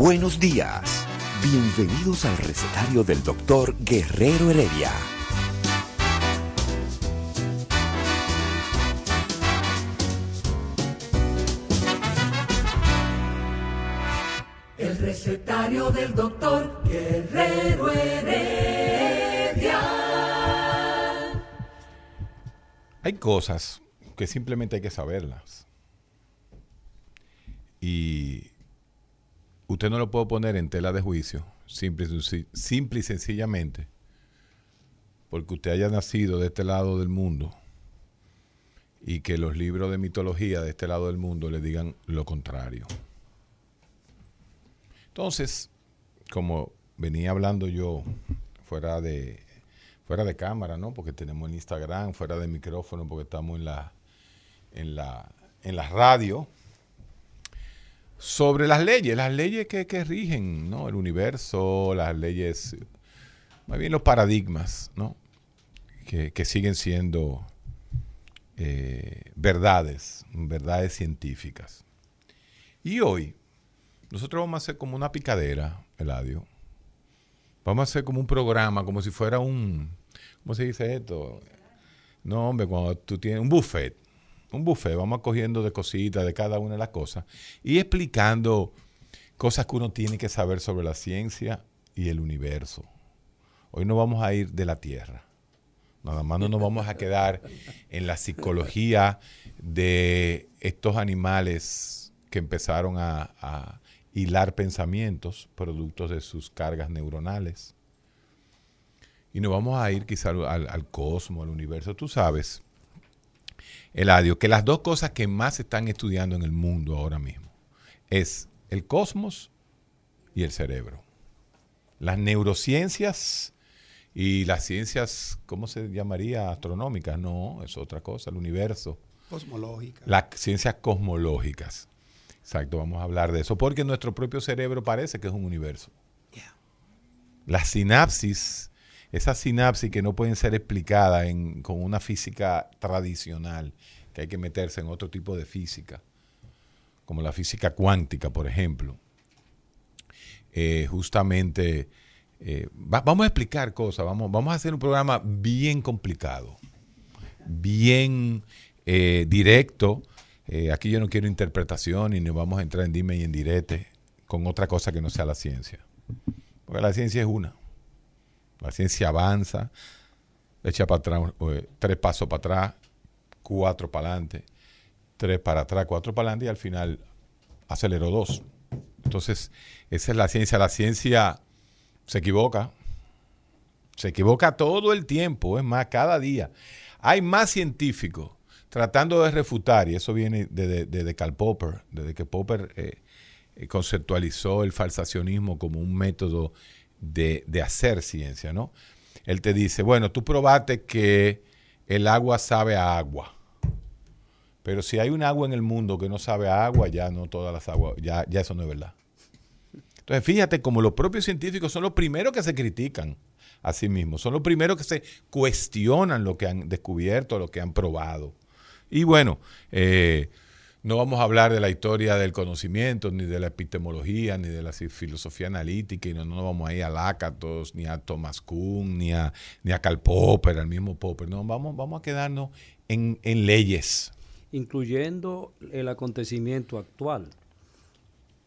Buenos días. Bienvenidos al recetario del doctor Guerrero Heredia. El recetario del doctor Guerrero Heredia. Hay cosas que simplemente hay que saberlas. Y usted no lo puede poner en tela de juicio, simple, simple y sencillamente, porque usted haya nacido de este lado del mundo y que los libros de mitología de este lado del mundo le digan lo contrario. Entonces, como venía hablando yo fuera de fuera de cámara, ¿no? Porque tenemos el Instagram, fuera de micrófono, porque estamos en la en la en la radio sobre las leyes, las leyes que, que rigen, ¿no? El universo, las leyes, más bien los paradigmas, ¿no? Que, que siguen siendo eh, verdades, verdades científicas. Y hoy, nosotros vamos a hacer como una picadera, Eladio. Vamos a hacer como un programa, como si fuera un, ¿cómo se dice esto? No, hombre, cuando tú tienes un buffet, un buffet, vamos cogiendo de cositas de cada una de las cosas y explicando cosas que uno tiene que saber sobre la ciencia y el universo. Hoy no vamos a ir de la Tierra. Nada más no nos vamos a quedar en la psicología de estos animales que empezaron a, hilar pensamientos productos de sus cargas neuronales. Y nos vamos a ir quizá al, al cosmos, al universo. Tú sabes, Eladio, que las dos cosas que más se están estudiando en el mundo ahora mismo es el cosmos y el cerebro. Las neurociencias y las ciencias, ¿cómo se llamaría? Astronómicas, no, es otra cosa, el universo. Cosmológica. Las ciencias cosmológicas. Exacto, vamos a hablar de eso, porque nuestro propio cerebro parece que es un universo. Yeah. La sinapsis, esas sinapsis que no pueden ser explicadas con una física tradicional, que hay que meterse en otro tipo de física, como la física cuántica, por ejemplo. Eh, justamente, eh, va- vamos a explicar cosas, vamos, a hacer un programa bien complicado, bien eh, directo. Aquí yo no quiero interpretación y no vamos a entrar en dime y en direte con otra cosa que no sea la ciencia. Porque la ciencia es una. La ciencia avanza, echa para atrás, eh, tres pasos para atrás, cuatro para adelante, tres para atrás, cuatro para adelante y al final aceleró dos. Entonces, esa es la ciencia. La ciencia se equivoca. Se equivoca todo el tiempo, es más, cada día. Hay más científicos tratando de refutar, y eso viene desde de, de Karl Popper, desde que Popper eh, eh, conceptualizó el falsacionismo como un método de, de hacer ciencia, ¿no? Él te dice, bueno, tú probaste que el agua sabe a agua. Pero si hay un agua en el mundo que no sabe a agua, ya no todas las aguas, ya, ya eso no es verdad. Entonces, fíjate como los propios científicos son los primeros que se critican a sí mismos, son los primeros que se cuestionan lo que han descubierto, lo que han probado. Y bueno, eh, no vamos a hablar de la historia del conocimiento, ni de la epistemología, ni de la filosofía analítica, y no, no vamos a ir a Lakatos, ni a Thomas Kuhn, ni a, ni a Karl Popper, al mismo Popper. No, vamos, vamos a quedarnos en, en leyes. incluyendo el acontecimiento actual.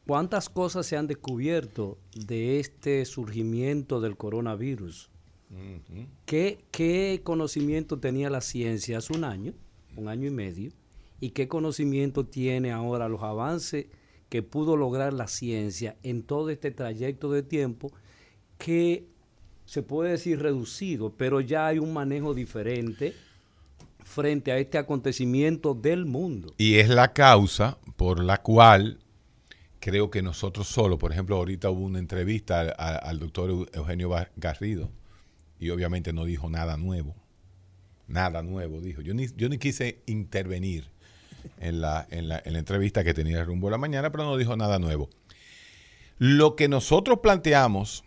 ¿Cuántas cosas se han descubierto de este surgimiento del coronavirus? ¿Qué, qué conocimiento tenía la ciencia hace un año, un año y medio? ¿Y qué conocimiento tiene ahora los avances que pudo lograr la ciencia en todo este trayecto de tiempo que se puede decir reducido, pero ya hay un manejo diferente frente a este acontecimiento del mundo. Y es la causa por la cual creo que nosotros solo, por ejemplo, ahorita hubo una entrevista al, al doctor Eugenio Garrido y obviamente no dijo nada nuevo. Nada nuevo, dijo. Yo ni, yo ni quise intervenir en la, en, la, en la entrevista que tenía rumbo a la mañana, pero no dijo nada nuevo. Lo que nosotros planteamos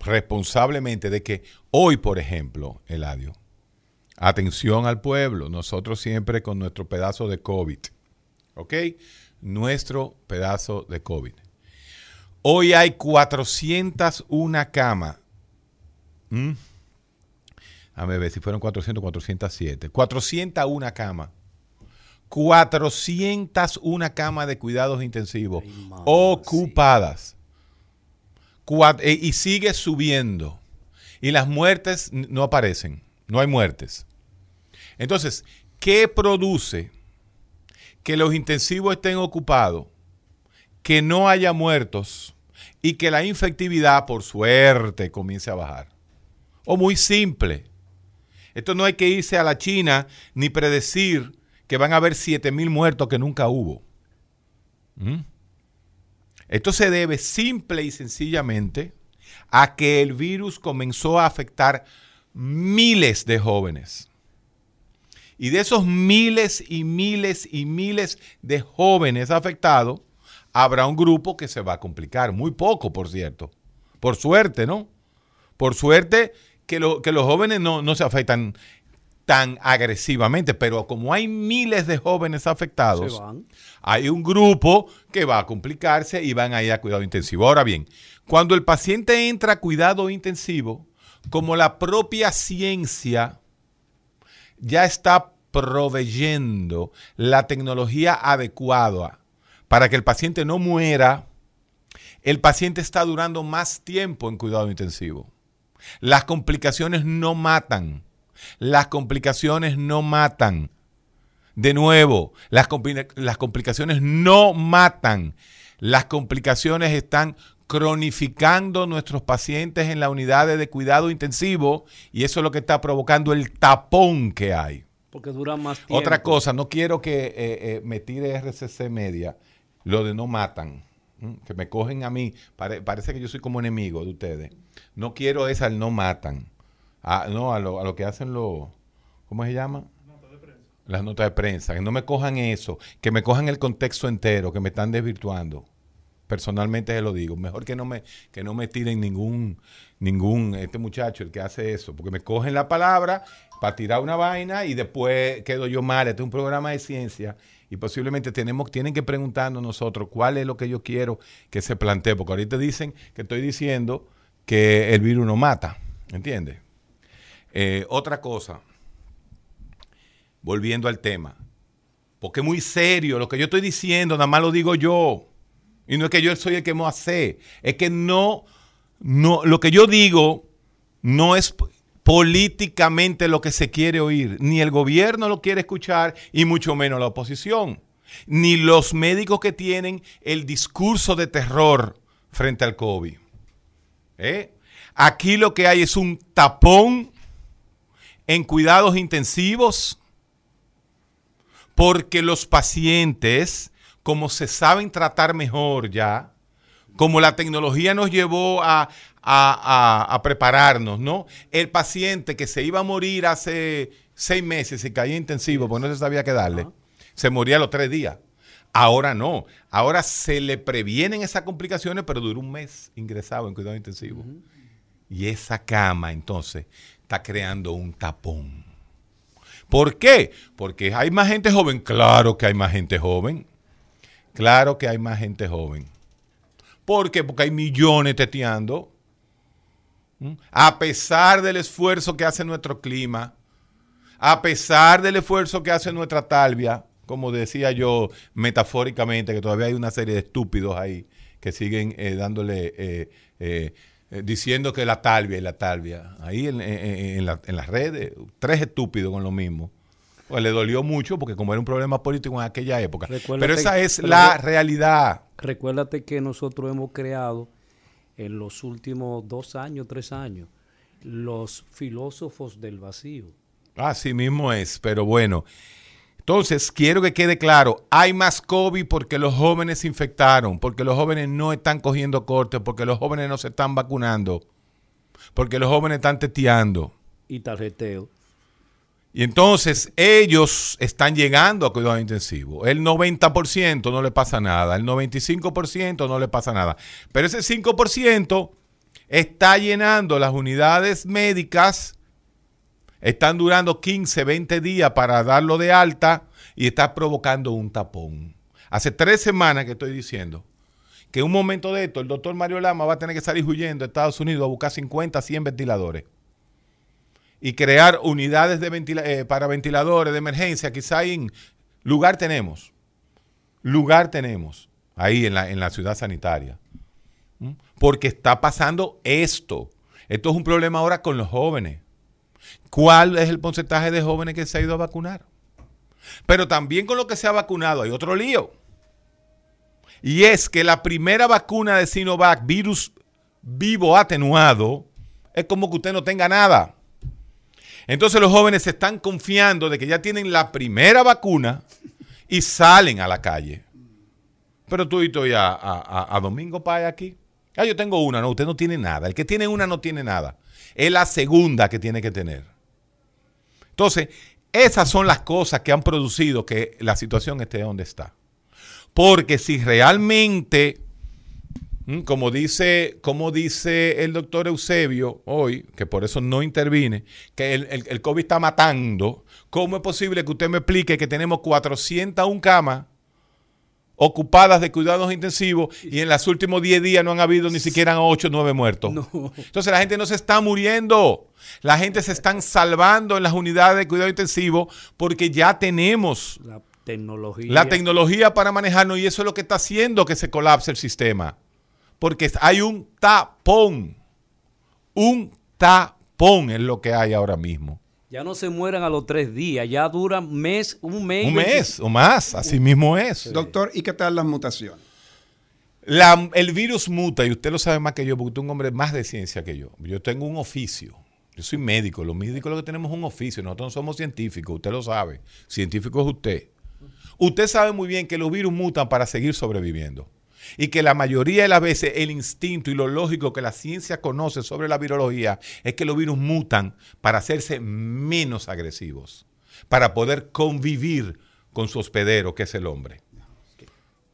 responsablemente de que hoy, por ejemplo, Eladio, atención al pueblo, nosotros siempre con nuestro pedazo de COVID, ¿ok? Nuestro pedazo de COVID. Hoy hay 401 camas. ¿Mm? A ver si fueron 400, 407. 401 camas. 401 camas de cuidados intensivos ocupadas. Eh, y sigue subiendo. Y las muertes no aparecen. No hay muertes. Entonces, ¿qué produce que los intensivos estén ocupados, que no haya muertos y que la infectividad, por suerte, comience a bajar? O muy simple. Esto no hay que irse a la China ni predecir que van a haber 7 mil muertos que nunca hubo. ¿Mm? Esto se debe simple y sencillamente a que el virus comenzó a afectar miles de jóvenes. Y de esos miles y miles y miles de jóvenes afectados, habrá un grupo que se va a complicar. Muy poco, por cierto. Por suerte, ¿no? Por suerte que, los jóvenes no, no se afectan tan agresivamente, pero como hay miles de jóvenes afectados, hay un grupo que va a complicarse y van a ir a cuidado intensivo. Ahora bien, cuando el paciente entra a cuidado intensivo, como la propia ciencia ya está proveyendo la tecnología adecuada para que el paciente no muera, el paciente está durando más tiempo en cuidado intensivo. Las complicaciones no matan las complicaciones no matan. De nuevo, las, las complicaciones no matan. Las complicaciones están cronificando nuestros pacientes en la unidad de cuidado intensivo y eso es lo que está provocando el tapón que hay. Porque dura más tiempo. Otra cosa, no quiero que eh, eh, me tire RCC Media lo de no matan, que me cogen a mí, parece que yo soy como enemigo de ustedes. No quiero esa el no matan. Ah, no, a lo, a lo que hacen los, ¿cómo se llama? Las notas de prensa. Que no me cojan eso, que me cojan el contexto entero, que me están desvirtuando. Personalmente se lo digo. Mejor que no me, que no me tiren ningún, ningún, este muchacho, el que hace eso, porque me cogen la palabra para tirar una vaina y después quedo yo mal. Este es un programa de ciencia y posiblemente tenemos, tienen que preguntarnos nosotros cuál es lo que yo quiero que se plantee, porque ahorita dicen que estoy diciendo que el virus no mata, ¿entiendes? Eh, otra cosa, volviendo al tema, porque es muy serio lo que yo estoy diciendo, nada más lo digo yo. Y no es que yo soy el que me hace, es que no, no, lo que yo digo no es políticamente lo que se quiere oír. Ni el gobierno lo quiere escuchar y mucho menos la oposición. Ni los médicos que tienen el discurso de terror frente al COVID. ¿Eh? Aquí lo que hay es un tapón en cuidados intensivos porque los pacientes, como se saben tratar mejor ya, como la tecnología nos llevó a, prepararnos, ¿no? El paciente que se iba a morir hace seis meses y caía intensivo porque no se sabía qué darle, se moría a los tres días. Ahora no, ahora se le previenen esas complicaciones, pero dura un mes ingresado en cuidado intensivo. Y esa cama, entonces, está creando un tapón. ¿Por qué? Porque hay más gente joven. Claro que hay más gente joven. Claro que hay más gente joven. ¿Por qué? Porque hay millones teteando. ¿Mm? A pesar del esfuerzo que hace nuestro clima, a pesar del esfuerzo que hace nuestra talvia, como decía yo metafóricamente, que todavía hay una serie de estúpidos ahí que siguen eh, dándole eh, eh, eh, diciendo que la talvia y la talvia. Ahí en, las redes, tres estúpidos con lo mismo. Pues le dolió mucho porque como era un problema político en aquella época. pero esa es la realidad. Recuérdate que nosotros hemos creado en los últimos dos años, tres años, los filósofos del vacío. Así mismo es, pero bueno. Entonces, quiero que quede claro, hay más COVID porque los jóvenes se infectaron, porque los jóvenes no están cogiendo cortes, porque los jóvenes no se están vacunando, porque los jóvenes están teteando. Y tarjeteo. Y entonces ellos están llegando a cuidado intensivo. El 90% no le pasa nada, el 95% no le pasa nada. Pero ese 5% está llenando las unidades médicas, están durando 15, 20 días para darlo de alta y está provocando un tapón. Hace tres semanas que estoy diciendo que en un momento de esto el doctor Mario Lama va a tener que salir huyendo a Estados Unidos a buscar 50, 100 ventiladores y crear unidades de eh, para ventiladores de emergencia. Quizá en lugar tenemos, lugar tenemos ahí en la, en la ciudad sanitaria. Porque está pasando esto. Esto es un problema ahora con los jóvenes. ¿Cuál es el porcentaje de jóvenes que se ha ido a vacunar? Pero también con lo que se ha vacunado hay otro lío. Y es que la primera vacuna de Sinovac, virus vivo atenuado, es como que usted no tenga nada. Entonces los jóvenes se están confiando de que ya tienen la primera vacuna y salen a la calle. Pero tú y tú ya a, Domingo Pay aquí. Ah, yo tengo una, no, usted no tiene nada. El que tiene una no tiene nada. Es la segunda que tiene que tener. Entonces, esas son las cosas que han producido que la situación esté donde está. Porque si realmente Mm, como dice, como dice el doctor Eusebio hoy, que por eso no intervine, que el, el, COVID está matando, ¿cómo es posible que usted me explique que tenemos 401 camas ocupadas de cuidados intensivos y en los últimos 10 días no han habido ni siquiera 8 o 9 muertos? Entonces la gente no se está muriendo. La gente se están salvando en las unidades de cuidado intensivo porque ya tenemos la tecnología. la tecnología para manejarnos y eso es lo que está haciendo que se colapse el sistema porque hay un tapón. Un tapón es lo que hay ahora mismo. Ya no se mueran a los tres días, ya duran mes, un mes. Un mes o más, así mismo es. Doctor, ¿y qué tal las mutaciones? el virus muta, y usted lo sabe más que yo, porque usted es un hombre más de ciencia que yo. Yo tengo un oficio. Yo soy médico. Los médicos lo que tenemos es un oficio. Nosotros no somos científicos, usted lo sabe. Científico es usted. Usted sabe muy bien que los virus mutan para seguir sobreviviendo y que la mayoría de las veces el instinto y lo lógico que la ciencia conoce sobre la virología es que los virus mutan para hacerse menos agresivos, para poder convivir con su hospedero, que es el hombre.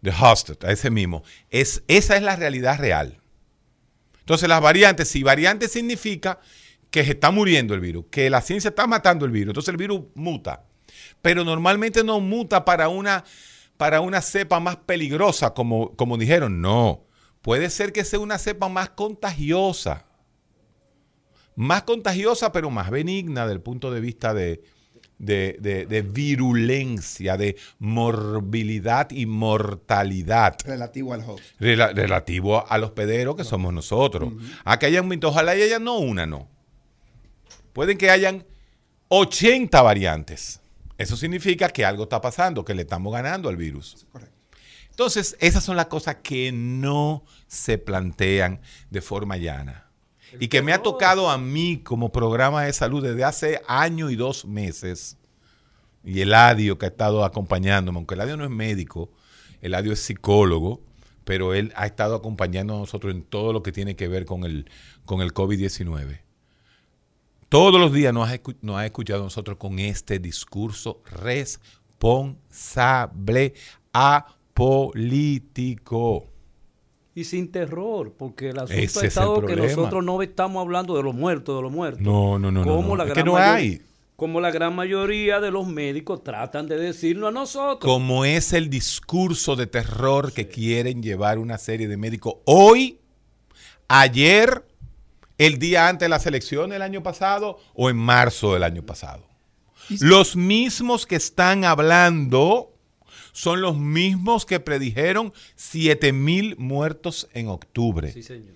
The host, ese mismo. Es, esa es la realidad real. Entonces las variantes, si variante significa que se está muriendo el virus, que la ciencia está matando el virus, entonces el virus muta. Pero normalmente no muta para una para una cepa más peligrosa, como, como dijeron. No, puede ser que sea una cepa más contagiosa. Más contagiosa, pero más benigna desde el punto de vista de, de, virulencia, de morbilidad y mortalidad. Relativo al host. relativo a los pederos que somos nosotros. A que hayan, ojalá haya no una, no. Pueden que hayan 80 variantes. Eso significa que algo está pasando, que le estamos ganando al virus. Entonces, esas son las cosas que no se plantean de forma llana. y que me ha tocado a mí como programa de salud desde hace año y dos meses. Y Eladio que ha estado acompañándome, aunque Eladio no es médico, Eladio es psicólogo, pero él ha estado acompañando a nosotros en todo lo que tiene que ver con el, con el COVID-19. Todos los días nos ha, escuchado a nosotros con este discurso responsable apolítico. Y sin terror, porque el asunto ha estado que nosotros no estamos hablando de los muertos, de los muertos. No, no, no. Como no, La gran no hay. Como la gran mayoría de los médicos tratan de decirnos a nosotros. Como es el discurso de terror que quieren llevar una serie de médicos hoy, ayer el día antes de la selección del año pasado o en marzo del año pasado. Los mismos que están hablando son los mismos que predijeron 7 mil muertos en octubre. Sí, señor.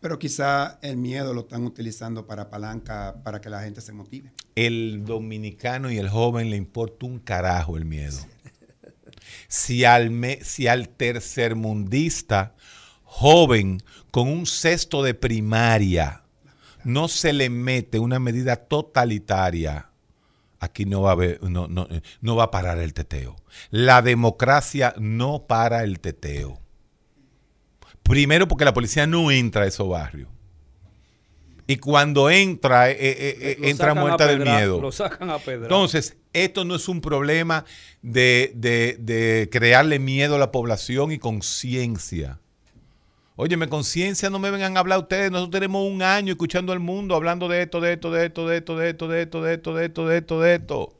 Pero quizá el miedo lo están utilizando para palanca, para que la gente se motive. El dominicano y el joven le importa un carajo el miedo. Si al, si al tercermundista joven con un cesto de primaria no se le mete una medida totalitaria, aquí no va a haber, no, no, no va a parar el teteo. La democracia no para el teteo. Primero porque la policía no entra a esos barrios. Y cuando entra, eh, eh, eh, entra muerta del pedra- miedo. Lo sacan a pedra. Entonces, esto no es un problema de, de- de crearle miedo a la población y conciencia. Óyeme, conciencia, no me vengan a hablar ustedes. Nosotros tenemos un año escuchando al mundo hablando de esto, de esto, de esto, de esto, de esto, de esto, de esto, de esto, de esto, de esto.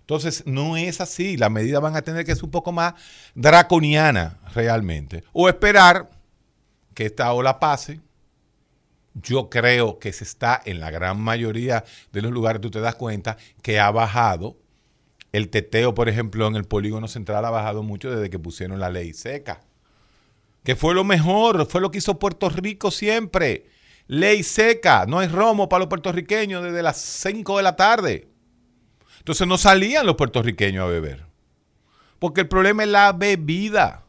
Entonces, no es así. Las medidas van a tener que ser un poco más draconianas realmente. O esperar que esta ola pase. Yo creo que se está en la gran mayoría de los lugares, tú te das cuenta, que ha bajado. El teteo, por ejemplo, en el polígono central ha bajado mucho desde que pusieron la ley seca. Que fue lo mejor, fue lo que hizo Puerto Rico siempre. Ley seca, no hay romo para los puertorriqueños desde las 5 de la tarde. Entonces no salían los puertorriqueños a beber. Porque el problema es la bebida.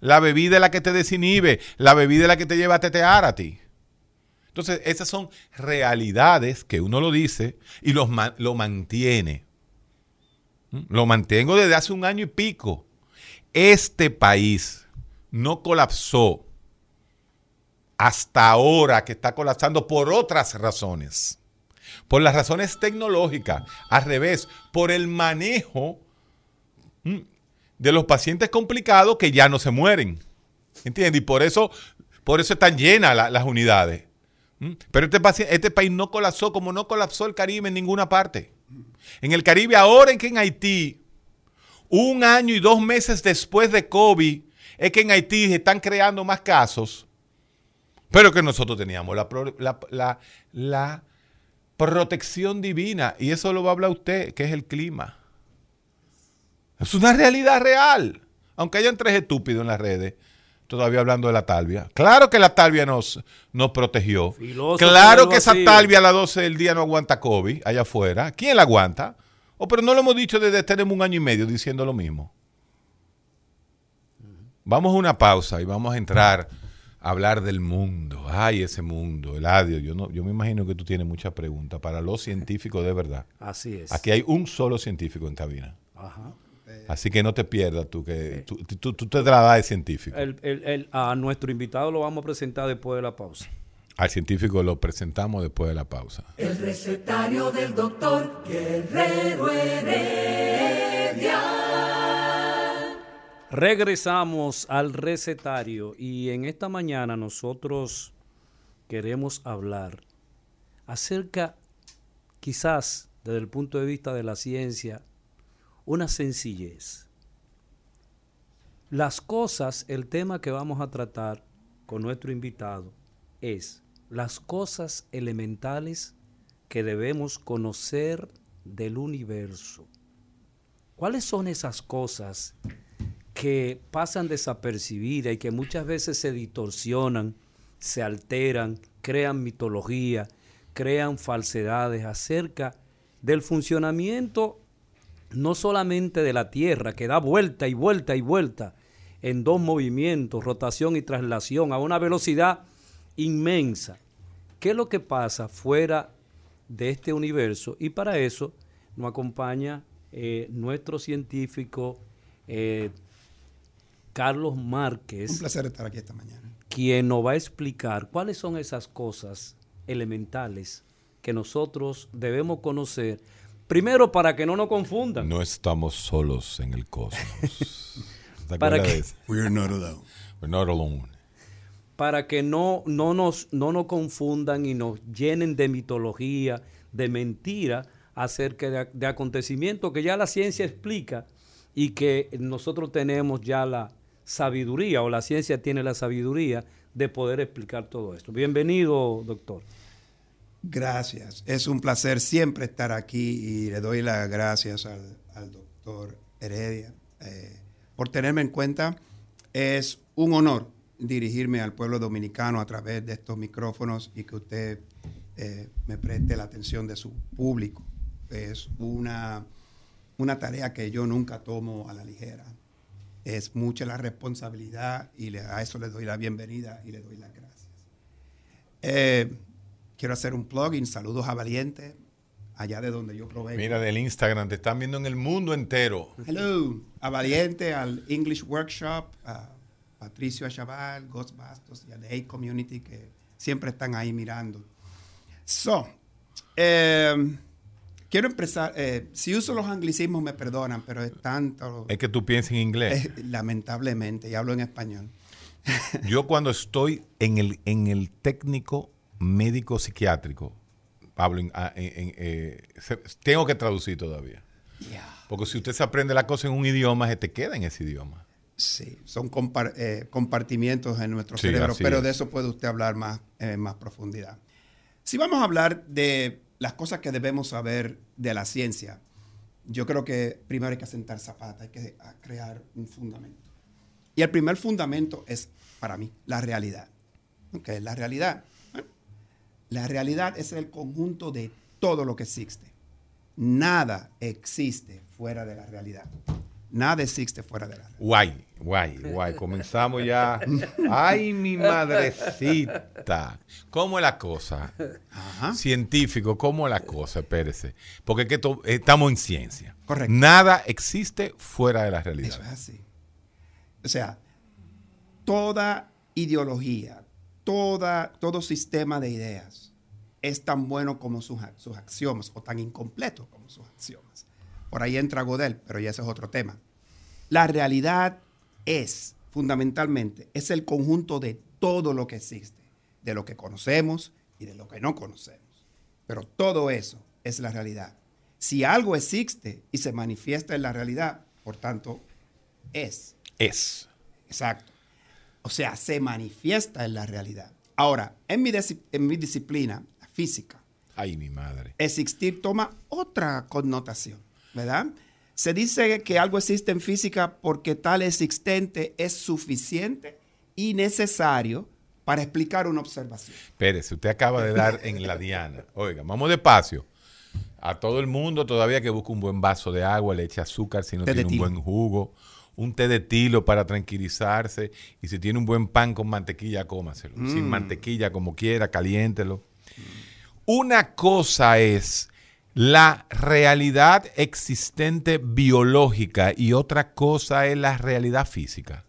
La bebida es la que te desinhibe. La bebida es la que te lleva a tetear a ti. Entonces, esas son realidades que uno lo dice y los lo mantiene. ¿Mm? Lo mantengo desde hace un año y pico. Este país no colapsó hasta ahora que está colapsando por otras razones. Por las razones tecnológicas. Al revés, por el manejo ¿m? de los pacientes complicados que ya no se mueren. ¿Entiendes? Y por eso, por eso están llenas la- las unidades. ¿Mm? Pero este, este país no colapsó como no colapsó el Caribe en ninguna parte. En el Caribe, ahora en que en Haití, un año y dos meses después de COVID, es que en Haití se están creando más casos, pero que nosotros teníamos la, pro- la- la- la protección divina, y eso lo va a hablar usted, que es el clima. Es una realidad real, aunque hayan tres estúpidos en las redes. Todavía hablando de la talvia. Claro que la talvia nos, nos protegió. Filósofo claro que esa talvia a las 12 del día no aguanta COVID allá afuera. ¿Quién la aguanta? Oh, pero no lo hemos dicho desde tenemos un año y medio diciendo lo mismo. Vamos a una pausa y vamos a entrar a hablar del mundo. Ay, ese mundo, Eladio. Yo, no, yo me imagino que tú tienes muchas preguntas para los científicos de verdad. Así es. Aquí hay un solo científico en cabina. Ajá. Así que no te pierdas tú, que tú, tú- tú te la das de científico. El- el- el- a nuestro invitado lo vamos a presentar después de la pausa. Al científico lo presentamos después de la pausa. El recetario del doctor Guerrero Heredia. Regresamos al recetario y en esta mañana nosotros queremos hablar acerca, quizás desde el punto de vista de la ciencia, una sencillez. Las cosas, el tema que vamos a tratar con nuestro invitado es las cosas elementales que debemos conocer del universo. ¿Cuáles son esas cosas que pasan desapercibidas y que muchas veces se distorsionan, se alteran, crean mitología, crean falsedades acerca del funcionamiento no solamente de la Tierra, que da vuelta y vuelta y vuelta en dos movimientos, rotación y traslación, a una velocidad inmensa. ¿Qué es lo que pasa fuera de este universo? Y para eso nos acompaña eh, nuestro científico eh, Carlos Un Márquez, placer estar aquí esta mañana. quien nos va a explicar cuáles son esas cosas elementales que nosotros debemos conocer, primero para que no nos confundan. No estamos solos en el cosmos. ¿Te ¿Para eso? We're not alone. We're not alone. para que no, no, nos, no nos confundan y nos llenen de mitología, de mentira acerca de, de acontecimientos que ya la ciencia explica y que nosotros tenemos ya la sabiduría o la ciencia tiene la sabiduría de poder explicar todo esto. Bienvenido, doctor. Gracias. Es un placer siempre estar aquí y le doy las gracias al, doctor Heredia eh, por tenerme en cuenta. Es un honor dirigirme al pueblo dominicano a través de estos micrófonos y que usted eh, me preste la atención de su público. Es una, una tarea que yo nunca tomo a la ligera. Es mucha la responsabilidad y le- a eso le doy la bienvenida y le doy las gracias. Eh, quiero hacer un plugin. Saludos a Valiente, allá de donde yo provengo. Mira, del Instagram, te están viendo en el mundo entero. Hello, a Valiente, al English Workshop, a Patricio Achaval, Ghost Bastos y a The A Community que siempre están ahí mirando. So, eh, quiero empezar. eh, si uso los anglicismos, me perdonan, pero es tanto. Es que tú piensas en inglés. eh, lamentablemente, y hablo en español. Yo cuando estoy en el, en el técnico médico psiquiátrico, Pablo, en- ah, en- eh, tengo que traducir todavía. Porque si usted se aprende la cosa en un idioma, se te queda en ese idioma. Sí, son eh, compartimientos en nuestro Sí, cerebro, pero es. de eso puede usted hablar más en más profundidad. Si vamos a hablar de las cosas que debemos saber de la ciencia, yo creo que primero hay que sentar zapatas, hay que crear un fundamento. Y el primer fundamento es, para mí, la realidad. ¿Qué es la realidad? La realidad es el conjunto de todo lo que existe. Nada existe fuera de la realidad. Nada existe fuera de la realidad. Guay, guay, guay. Comenzamos ya. Ay, mi madrecita. ¿Cómo es la cosa? Ajá. Científico, ¿cómo es la cosa? Espérese. Porque es que to- estamos en ciencia. Correcto. Nada existe fuera de la realidad. Eso es así. O sea, toda ideología, toda, todo sistema de ideas es tan bueno como sus, sus axiomas o tan incompleto como sus axiomas. Por ahí entra Godel, pero ya ese es otro tema. La realidad es, fundamentalmente, es el conjunto de todo lo que existe, de lo que conocemos y de lo que no conocemos. Pero todo eso es la realidad. Si algo existe y se manifiesta en la realidad, por tanto, es. Es. Exacto. O sea, se manifiesta en la realidad. Ahora, en mi, en mi disciplina, la física, Ay, mi madre. existir toma otra connotación, ¿verdad? Se dice que algo existe en física porque tal existente es suficiente y necesario para explicar una observación. Espérese, usted acaba de dar en la diana. Oiga, vamos despacio. A todo el mundo todavía que busca un buen vaso de agua, le eche azúcar si no Té tiene un buen jugo, un té de tilo para tranquilizarse y si tiene un buen pan con mantequilla, cómaselo. Mm. Sin mantequilla, como quiera, caliéntelo. Una cosa es la realidad existente biológica y otra cosa es la realidad física.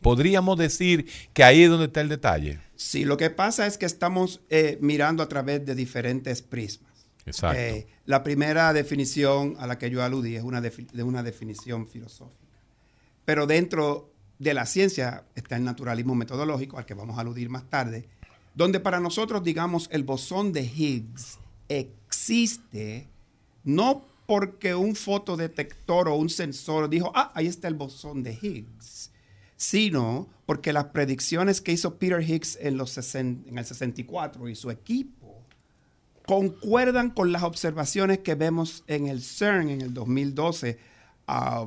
Podríamos decir que ahí es donde está el detalle. Sí, lo que pasa es que estamos eh, mirando a través de diferentes prismas. Exacto. Eh, la primera definición a la que yo aludí es una, de una definición filosófica. Pero dentro de la ciencia está el naturalismo metodológico, al que vamos a aludir más tarde, donde para nosotros, digamos, el bosón de Higgs existe no porque un fotodetector o un sensor dijo, ah, ahí está el bosón de Higgs, sino porque las predicciones que hizo Peter Higgs en, los en el 64 y su equipo concuerdan con las observaciones que vemos en el CERN en el 2012 a,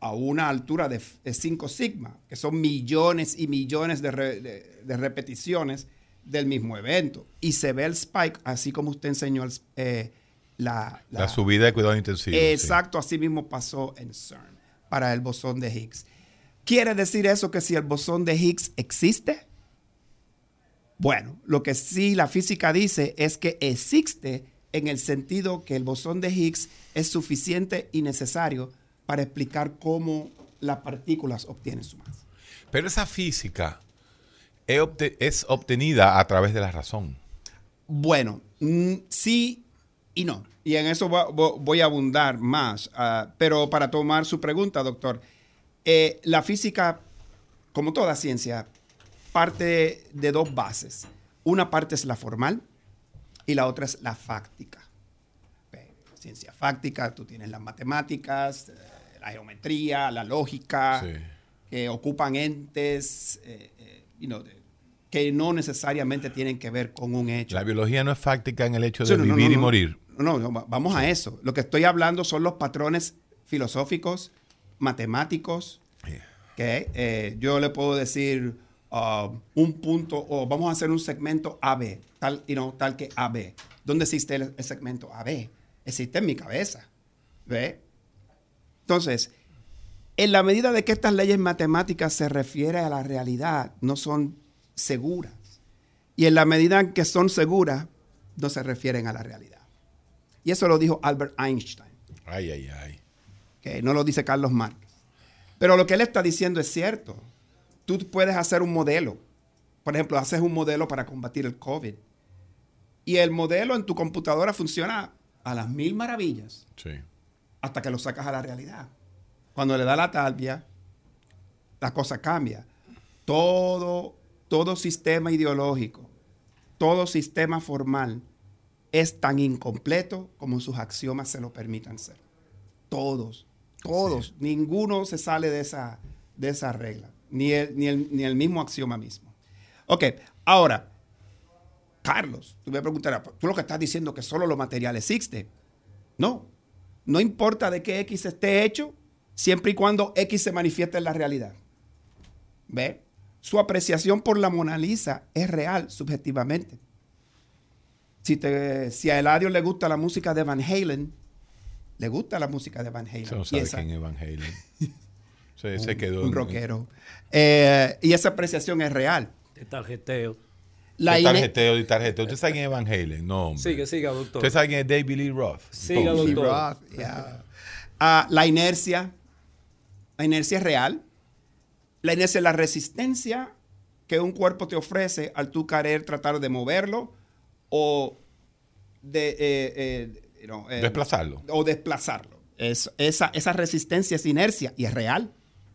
a una altura de 5 sigma, que son millones y millones de- de repeticiones del mismo evento. Y se ve el spike, así como usted enseñó el eh, la, La, subida de cuidado intensivo. sí. Exacto, así mismo pasó en CERN para el bosón de Higgs. ¿Quiere decir eso que si el bosón de Higgs existe? Bueno, lo que sí la física dice es que existe en el sentido que el bosón de Higgs es suficiente y necesario para explicar cómo las partículas obtienen su masa. Pero esa física es, obte- es obtenida a través de la razón. Bueno, mm, sí y no. Y en eso voy a abundar más. ah, pero para tomar su pregunta, doctor, eh, la física, como toda ciencia, parte de dos bases. Una parte es la formal y la otra es la fáctica. Ciencia fáctica, tú tienes las matemáticas, eh, la geometría, la lógica, Sí. que ocupan entes eh, you know, de- que no necesariamente tienen que ver con un hecho. La biología no es fáctica en el hecho de no, no, vivir no, y no. morir. No, no, va- vamos a eso. Lo que estoy hablando son los patrones filosóficos, matemáticos, que eh, yo le puedo decir ah, un punto, o vamos a hacer un segmento AB, tal, you know, tal que AB. ¿Dónde existe el, el segmento AB? Existe en mi cabeza. ¿Ve? Entonces, en la medida de que estas leyes matemáticas se refieren a la realidad, no son seguras. Y en la medida en que son seguras, no se refieren a la realidad. Y eso lo dijo Albert Einstein, Ay, ay, ay. que no lo dice Carlos Marx. Pero lo que él está diciendo es cierto. Tú puedes hacer un modelo. Por ejemplo, haces un modelo para combatir el COVID. Y el modelo en tu computadora funciona a las mil maravillas Sí. hasta que lo sacas a la realidad. Cuando le da la talvia, la cosa cambia. Todo, todo sistema ideológico, todo sistema formal es tan incompleto como sus axiomas se lo permitan ser. Todos, todos, ninguno se sale de esa, de esa regla, ni el, ni, el, ni el mismo axioma mismo. Ok, ahora, Carlos, tú me preguntarás, tú lo que estás diciendo que solo lo material existe. No, no importa de qué X esté hecho, siempre y cuando X se manifieste en la realidad. ¿Ve? Su apreciación por la Mona Lisa es real subjetivamente. Si, te, si a Eladio le gusta la música de Van Halen, le gusta la música de Van Halen. Usted no sabe esa- quién es Van Halen. Se, se quedó. un rockero. Eh, y esa apreciación es real. De tarjeteo. La de tarjeteo, de tarjeteo. ¿Usted sabe quién es Van Halen? No, hombre. Sigue, siga, doctor. ¿Usted sabe quién es David Lee Roth? Siga, doctor. Roth, yeah. Ah, la inercia. La inercia es real. La inercia es la resistencia que un cuerpo te ofrece al tú querer tratar de moverlo o de eh, eh, eh, Desplazarlo. O desplazarlo. Es- esa, esa resistencia es inercia y es real.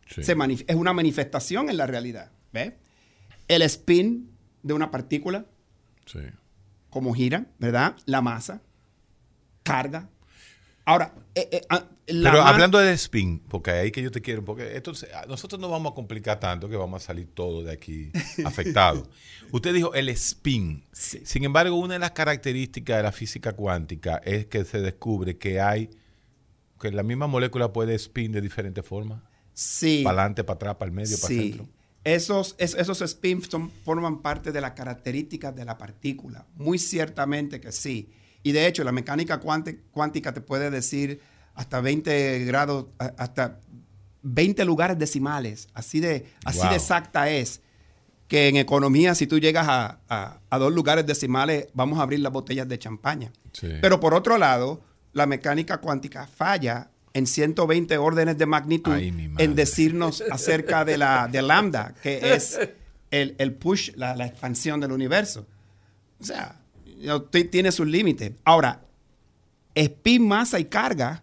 Sí. Se manif- es una manifestación en la realidad. ¿ve? El spin de una partícula, Sí. como gira, ¿verdad? La masa, carga. Ahora, eh, eh, ah, la Pero hablando del spin, porque ahí que yo te quiero, porque se- nosotros no vamos a complicar tanto que vamos a salir todos de aquí afectados. Usted dijo el spin. Sin embargo, una de las características de la física cuántica es que se descubre que hay, que la misma molécula puede spin de diferentes formas. sí, Para adelante, para atrás, para el medio, para el sí. centro. Esos, es- esos spins forman parte de las características de la partícula. Muy ciertamente que sí. Y de hecho, la mecánica cuánti- cuántica te puede decir hasta 20 grados, hasta 20 lugares decimales. Así de, así Wow. de exacta es. Que en economía, si tú llegas a, a- a dos lugares decimales, vamos a abrir las botellas de champaña. Sí. Pero por otro lado, la mecánica cuántica falla en 120 órdenes de magnitud Ay, en decirnos acerca de la de lambda, que es el, el push, la, la expansión del universo. O sea, tiene sus límites. Ahora, spin, masa y carga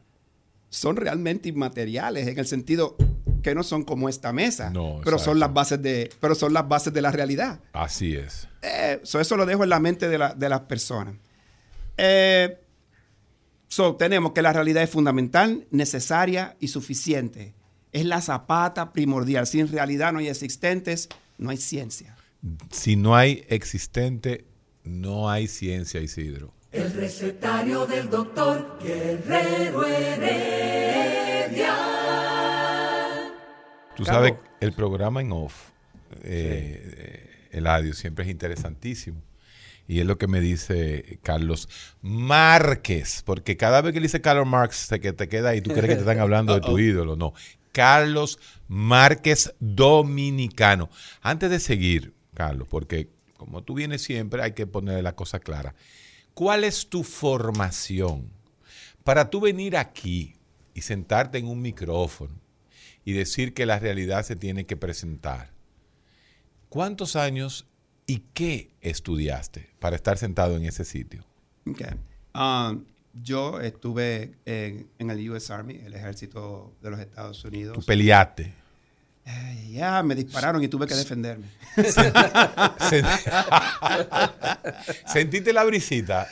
son realmente inmateriales en el sentido que no son como esta mesa, No, pero son las bases de, pero son las bases de la realidad. Así es. Eh, so, eso lo dejo en la mente de, la- de las personas. Eh, so, tenemos que la realidad es fundamental, necesaria y suficiente. Es la zapata primordial. Sin realidad no hay existentes, no hay ciencia. Si no hay existente, no hay ciencia, Isidro. El recetario del doctor Guerrero Heredia. Tú sabes, el programa en off, eh, eh, el audio siempre es interesantísimo. Y es lo que me dice Carlos Márquez, porque cada vez que le dice Carlos Marx, se que te queda ahí, tú crees que te están hablando de tu ídolo. No, Carlos Márquez Dominicano. Antes de seguir, Carlos, porque como tú vienes siempre, hay que poner la cosa clara. ¿Cuál es tu formación para tú venir aquí y sentarte en un micrófono y decir que la realidad se tiene que presentar? ¿Cuántos años y qué estudiaste para estar sentado en ese sitio? Ok. Um, yo estuve en, en el US Army, el ejército de los Estados Unidos. Tú peleaste. Eh, ya me dispararon y tuve que defenderme. Sen- ¿Sentiste la brisita?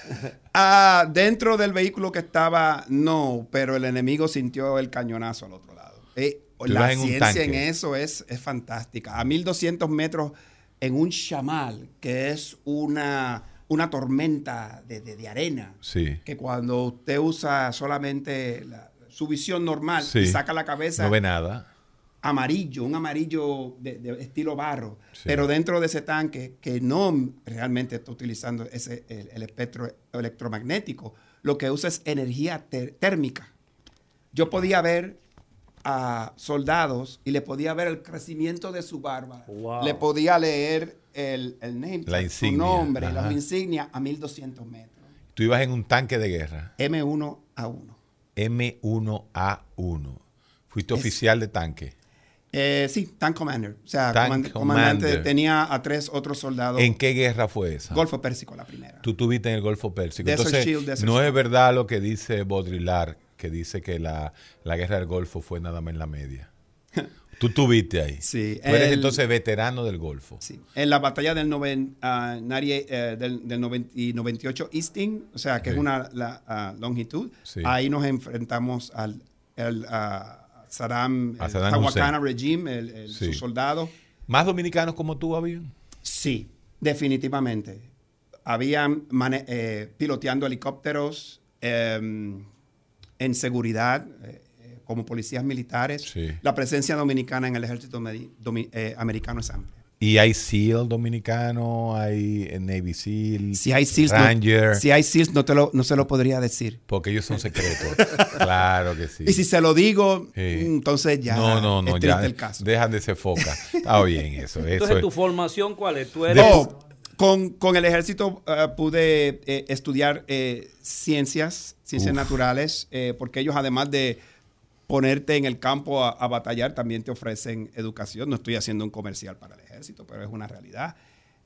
Ah, dentro del vehículo que estaba, no, pero el enemigo sintió el cañonazo al otro lado. Eh, la en ciencia en eso es, es fantástica. A 1200 metros en un chamal, que es una, una tormenta de, de- de arena, Sí. que cuando usted usa solamente la- su visión normal Sí. y saca la cabeza No ve nada. Amarillo, un amarillo de, de estilo barro, Sí. pero dentro de ese tanque que no realmente está utilizando ese, el, el espectro electromagnético, lo que usa es energía térmica. Yo podía ver a soldados y le podía ver el crecimiento de su barba, Wow. le podía leer el, el name, La insignia, su nombre, ajá. la insignia a 1200 metros. Tú ibas en un tanque de guerra. M1A1. M1A1. Fuiste oficial de tanque. Eh, sí, Tank Commander. O sea, Tank comand- comandante Commander. tenía a tres otros soldados. ¿En qué guerra fue esa? Golfo Pérsico, la primera. Tú tuviste en el Golfo Pérsico. Desert Entonces, Shield, Desert no Shield. es verdad lo que dice Baudrillard, que dice que la, la guerra del Golfo fue nada más en la media. Tú tuviste ahí. Sí, Tú eres el- entonces veterano del Golfo. Sí. En la batalla del, noven- ah, 98, eh, del, del noven- y 98 Easting, o sea, que Sí. es una la, ah, longitud, Sí. ahí nos enfrentamos al ah, Saddam, el Saddam Hussein. regime, el, el- Sí. sus soldados. ¿Más dominicanos como tú habían? Sí, definitivamente. Habían eh, piloteando helicópteros em, en seguridad, eh, eh, como policías militares. Sí. La presencia dominicana en el ejército domi- eh, americano es amplia. Y hay SEAL dominicano, hay eh, Navy SEAL, Si hay SEALs, no, Ranger, si hay SEALs no, te lo, no se lo podría decir. porque ellos son secretos. claro que sí. Y si se lo digo, Sí. entonces ya no, no, no, es ya triste el caso. dejan de ser foca. Está bien eso. eso Entonces, es- ¿tu formación cuál es? Tú eres... Oh, con, con el ejército eh, pude eh, estudiar eh, ciencias, ciencias Uf. naturales, eh, porque ellos además de ponerte en el campo a, a batallar, también te ofrecen educación. No estoy haciendo un comercial para el ejército, pero es una realidad.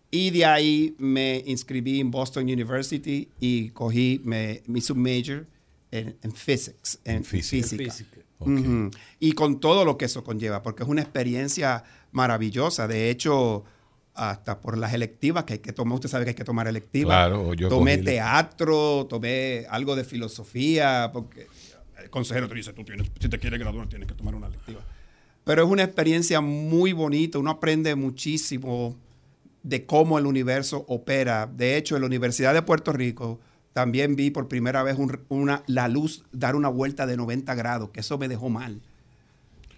Y de ahí me inscribí en Boston University y cogí me- mi submajor en, en physics, en, En física. física. Física. Ok. Ujú. Y con todo lo que eso conlleva, porque es una experiencia maravillosa. De hecho, hasta por las electivas que hay que tomar, usted sabe que hay que tomar electivas. Claro, yo tomé cogí- teatro, tomé algo de filosofía, porque el consejero te dice, tú tienes, si te quieres graduar tienes que tomar una electiva. Pero es una experiencia muy bonita, uno aprende muchísimo de cómo el universo opera. De hecho, en la Universidad de Puerto Rico también vi por primera vez un- una, la luz dar una vuelta de 90 grados, que eso me dejó mal.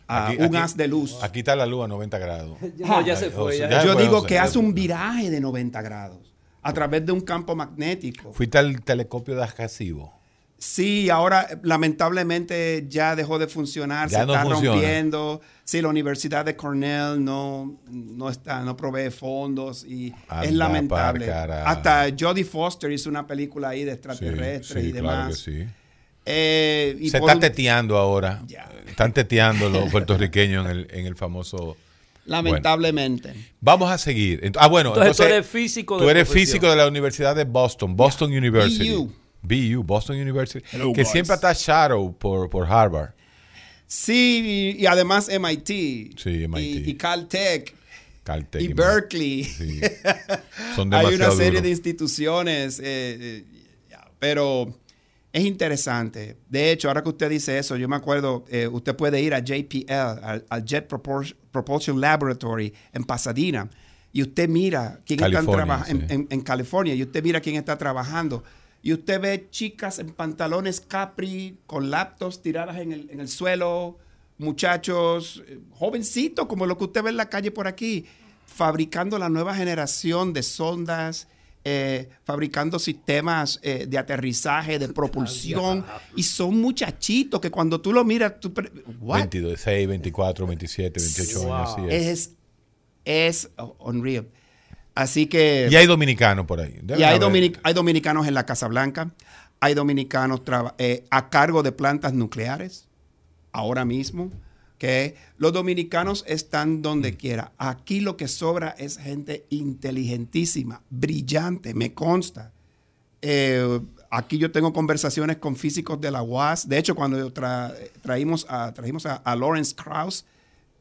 Ah, Aquí- un aquí- haz de luz. Aquí está la luz a 90 grados. No, ya se fue. ya. Yo digo que hace un viraje de 90 grados a través de un campo magnético. Fuiste al telescopio de Arecibo. Sí, ahora eh, lamentablemente ya dejó de funcionar, Ya se no está funciona. rompiendo. Sí, la Universidad de Cornell no, no está, no provee fondos y Anda es lamentable. Hasta Jodie Foster hizo una película ahí de extraterrestres sí, y claro demás. que sí. Eh, y Se está un- teteando ahora. Ya. Están teteando los puertorriqueños en el, en el famoso... lamentablemente. Vamos a seguir. Ah, bueno, Entonces, entonces, tú eres físico de Tú eres profesión. físico de la Universidad de Boston, Boston University. BU. BU, Boston University. Hello, que boys. siempre está shadow por, por Harvard. Sí, y, y además MIT. Sí, MIT. Y, y Caltech. Caltech y y Berkeley. Sí. Son Hay demasiado una serie de instituciones, eh, eh, pero es interesante. De hecho, ahora que usted dice eso, yo me acuerdo, eh, usted puede ir a JPL, al, al Jet Propulsion Laboratory en Pasadena, y usted mira quién está California, sí. en, en California, y usted mira quién está trabajando. Y usted ve chicas en pantalones capri, con laptops tiradas en el, en el suelo, muchachos eh, jovencitos, como lo que usted ve en la calle por aquí, fabricando la nueva generación de sondas, eh, fabricando sistemas eh, de aterrizaje, de propulsión, y son muchachitos que cuando tú lo miras, tú... ¿What? 22, 6, 24, 27, 28 Wow. años. así es. Es, es unreal. Así que... Y hay dominicanos por ahí. Y hay, dominic- hay dominicanos en la Casa Blanca, hay dominicanos eh, a cargo de plantas nucleares, ahora mismo, que los dominicanos están donde quiera. Aquí lo que sobra es gente inteligentísima, brillante, me consta. Eh, aquí yo tengo conversaciones con físicos de la UAS. De hecho, cuando tra- traímos a, trajimos a, a Lawrence Krauss,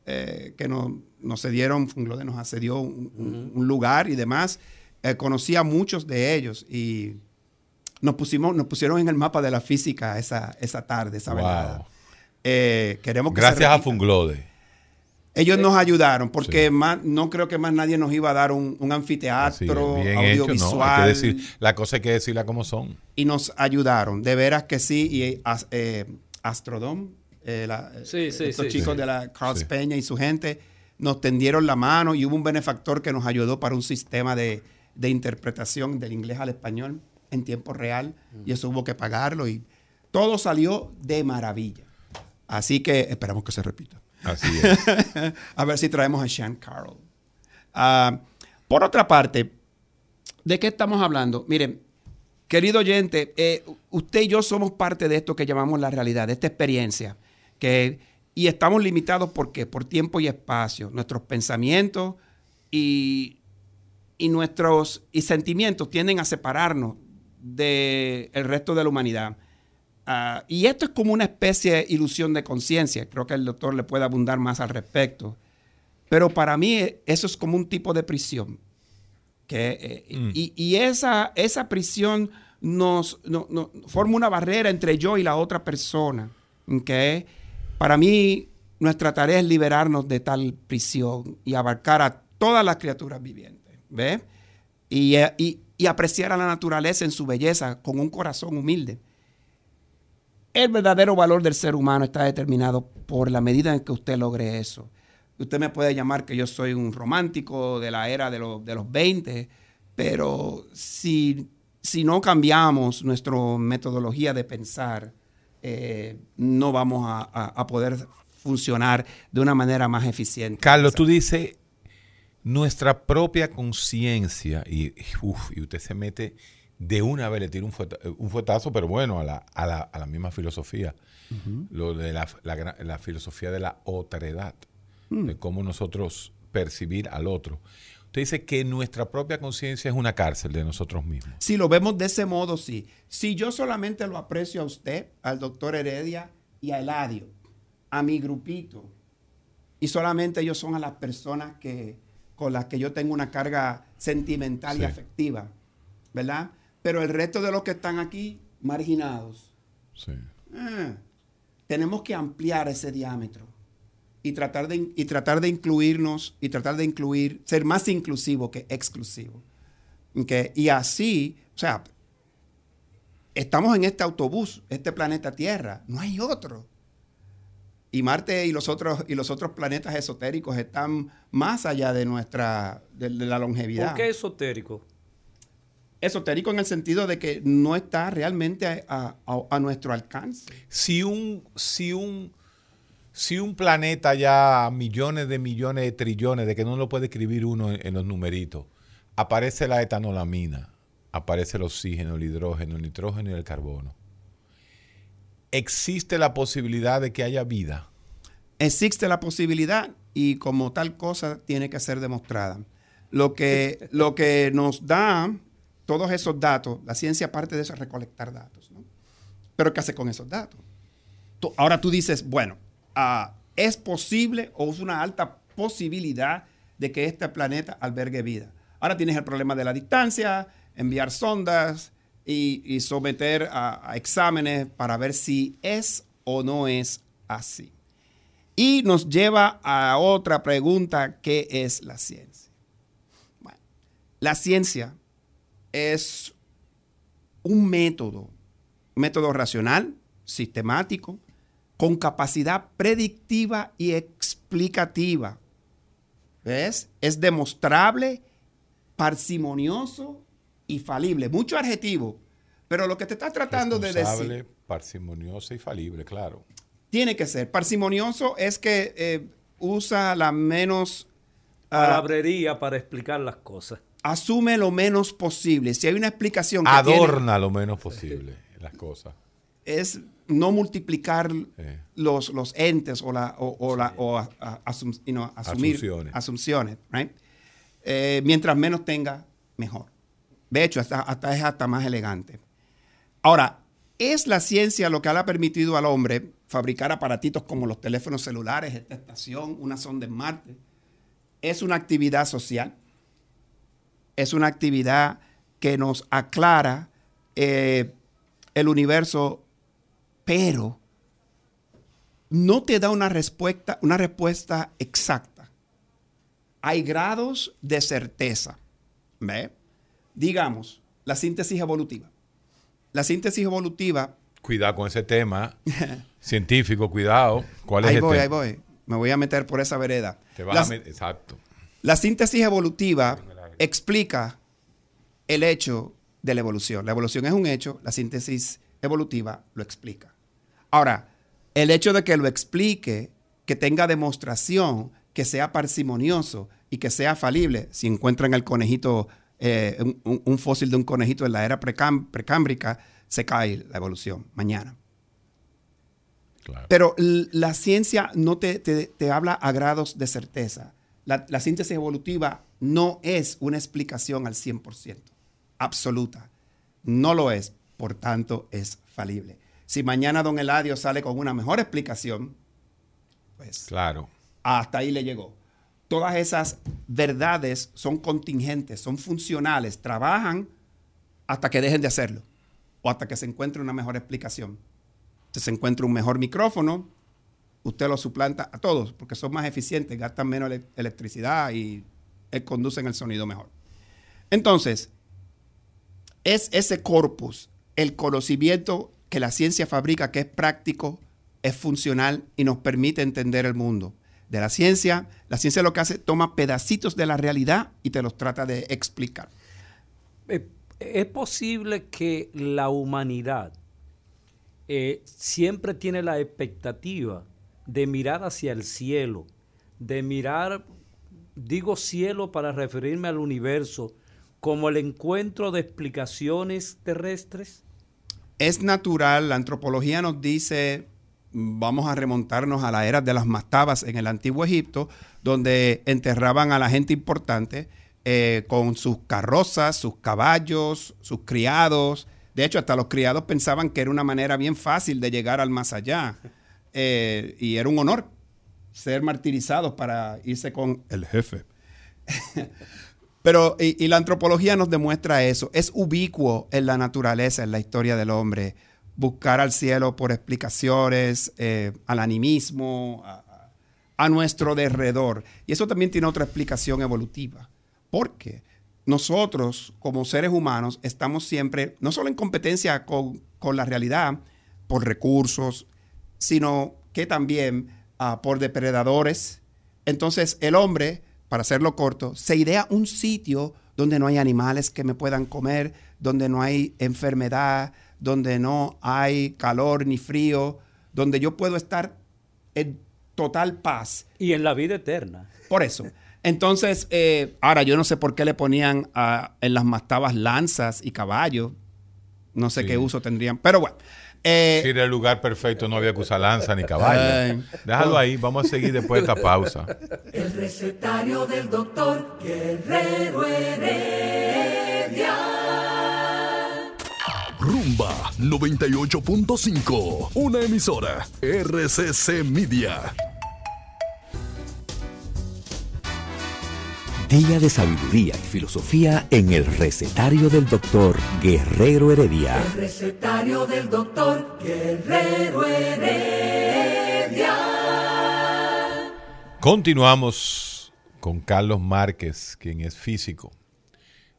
eh, que nos, nos cedieron, Funglode nos accedió un, un- un lugar y demás, eh, conocí a muchos de ellos y nos, pusimos, nos pusieron en el mapa de la física esa, esa tarde, esa Wow. velada. Eh, queremos que Gracias a. Funglode. Ellos nos ayudaron porque Sí. más, no creo que más nadie nos iba a dar un, un anfiteatro bien hecho, audiovisual ¿no? Hay que decir, la cosa hay que decirla como son. y nos ayudaron, de veras que sí. Y as- eh, Astrodome, eh, la- Sí, sí, estos sí. chicos Sí. de la Carlos Sí. Peña y su gente nos tendieron la mano y hubo un benefactor que nos ayudó para un sistema de, de interpretación del inglés al español en tiempo real y eso hubo que pagarlo y todo salió de maravilla. Así que esperamos que se repita. Así es. a ver si traemos a Sean Carroll. Ah, por otra parte, ¿de qué estamos hablando? Miren, querido oyente, eh, usted y yo somos parte de esto que llamamos la realidad, de esta experiencia. Que, y estamos limitados ¿por qué? Por tiempo y espacio. Nuestros pensamientos y, y nuestros y sentimientos tienden a separarnos del resto de la humanidad. Ah, y esto es como una especie de ilusión de conciencia. Creo que el doctor le puede abundar más al respecto. Pero para mí eso es como un tipo de prisión. Que, eh, mm. y, esa, esa prisión nos, forma una barrera entre yo y la otra persona. ¿okay? Para mí, nuestra tarea es liberarnos de tal prisión y abarcar a todas las criaturas vivientes. ¿Ve? Y, eh, y, y apreciar a la naturaleza en su belleza con un corazón humilde. El verdadero valor del ser humano está determinado por la medida en que usted logre eso. Usted me puede llamar que yo soy un romántico de la era de, de los 20, pero si, si, no cambiamos nuestra metodología de pensar, eh, no vamos a, a, poder funcionar de una manera más eficiente. Carlos, tú dices nuestra propia conciencia y, y usted se mete de una vez le tira un, un fuetazo, pero bueno, a la, a la, a la misma filosofía. Lo de la, la, filosofía de la otredad, mm. de cómo nosotros percibir al otro. Usted dice que nuestra propia conciencia es una cárcel de nosotros mismos. Si lo vemos de ese modo, sí. Si yo solamente lo aprecio a usted, al doctor Heredia y a Eladio, a mi grupito, y solamente ellos son a las personas que, con las que yo tengo una carga sentimental y afectiva, ¿verdad? Pero el resto de los que están aquí, marginados. Sí. Eh, tenemos que ampliar ese diámetro y tratar, de, y tratar de incluirnos y tratar de incluir, ser más inclusivo que exclusivo. Y así, o sea, estamos en este autobús, este planeta Tierra, no hay otro. Y Marte y los otros, y los otros planetas esotéricos están más allá de nuestra, de, de la longevidad. ¿Por qué esotérico? esotérico en el sentido de que no está realmente a, nuestro alcance. Si un, si un, si un planeta ya millones de millones de trillones, de que no lo puede escribir uno en, los numeritos, aparece la etanolamina, aparece el oxígeno, el hidrógeno, el nitrógeno y el carbono. ¿Existe la posibilidad de que haya vida? Existe la posibilidad y como tal cosa tiene que ser demostrada. Lo que, lo que nos da todos esos datos, la ciencia parte de eso es recolectar datos. ¿no? Pero ¿qué hace con esos datos? ahora tú dices, bueno, ¿es posible o es una alta posibilidad de que este planeta albergue vida? Ahora tienes el problema de la distancia, enviar sondas y, someter a, exámenes para ver si es o no es así. Y nos lleva a otra pregunta, ¿qué es la ciencia? La ciencia es un método, método racional, sistemático, con capacidad predictiva y explicativa. ¿Ves? Es demostrable, parsimonioso y falible. Mucho adjetivo, pero lo que te está tratando de decir... parsimonioso y falible, claro. Tiene que ser. Parsimonioso es que eh, usa la menos... Ah, Palabrería para explicar las cosas asume lo menos posible. Si hay una explicación que Adorna lo menos posible las cosas. Es no multiplicar los, los entes o, la, o, la, o asumir asunciones. Eh, mientras menos tenga, mejor. De hecho, hasta, hasta es hasta más elegante. Ahora, ¿es la ciencia lo que le ha permitido al hombre fabricar aparatitos como los teléfonos celulares, esta estación, una sonda en Marte? ¿Es una actividad social? es una actividad que nos aclara eh, el universo, pero no te da una respuesta, una respuesta exacta. Hay grados de certeza. ¿Ve? Digamos, la síntesis evolutiva. La síntesis evolutiva. Cuidado con ese tema. Científico, cuidado. ¿Cuál es ahí voy, ahí voy. Me voy a meter por esa vereda. Te vas a meter, exacto. La síntesis evolutiva explica el hecho de la evolución. La evolución es un hecho, la síntesis evolutiva lo explica. Ahora, el hecho de que lo explique, que tenga demostración, que sea parsimonioso y que sea falible, si encuentran el conejito eh, un, fósil de un conejito en la era precámbrica, se cae la evolución mañana. Pero la ciencia no te, habla a grados de certeza. La, la, síntesis evolutiva no es una explicación al 100%, absoluta. No lo es, por tanto es falible. Si mañana don Eladio sale con una mejor explicación, pues claro. hasta ahí le llegó. Todas esas verdades son contingentes, son funcionales, trabajan hasta que dejen de hacerlo o hasta que se encuentre una mejor explicación. Si se encuentra un mejor micrófono, usted lo suplanta a todos porque son más eficientes, gastan menos electricidad y conducen el sonido mejor. Entonces, es ese corpus, el conocimiento que la ciencia fabrica, que es práctico, es funcional y nos permite entender el mundo. De la ciencia, la ciencia lo que hace, toma pedacitos de la realidad y te los trata de explicar. Eh, es posible que la humanidad eh, siempre tiene la expectativa de mirar hacia el cielo, de mirar, digo cielo para referirme al universo, como el encuentro de explicaciones terrestres? Es natural, la antropología nos dice, vamos a remontarnos a la era de las mastabas en el antiguo Egipto, donde enterraban a la gente importante eh, con sus carrozas, sus caballos, sus criados, de hecho, hasta los criados pensaban que era una manera bien fácil de llegar al más allá. Eh, y era un honor ser martirizados para irse con el jefe. Pero, y, la antropología nos demuestra eso. Es ubicuo en la naturaleza, en la historia del hombre, buscar al cielo por explicaciones, eh, al animismo, a, nuestro derredor. Y eso también tiene otra explicación evolutiva. ¿Por qué? nosotros como seres humanos estamos siempre, no solo en competencia con, la realidad por recursos, sino que también ah, por depredadores. Entonces el hombre, para hacerlo corto, se idea un sitio donde no hay animales que me puedan comer, donde no hay enfermedad, donde no hay calor ni frío, donde yo puedo estar en total paz. Y en la vida eterna. Por eso. Entonces, eh, ahora yo no sé por qué le ponían en las mastabas lanzas y caballos. No sé qué uso tendrían, pero bueno. Eh, si era el lugar perfecto, no había que usar lanza ni caballo. Déjalo ahí, vamos a seguir después de esta pausa. El recetario del doctor Guerrero Heredia. Rumba 98.5, una emisora RCC Media. Día de sabiduría y filosofía en el recetario del doctor Guerrero Heredia. El recetario del doctor Guerrero Heredia. Continuamos con Carlos Márquez, quien es físico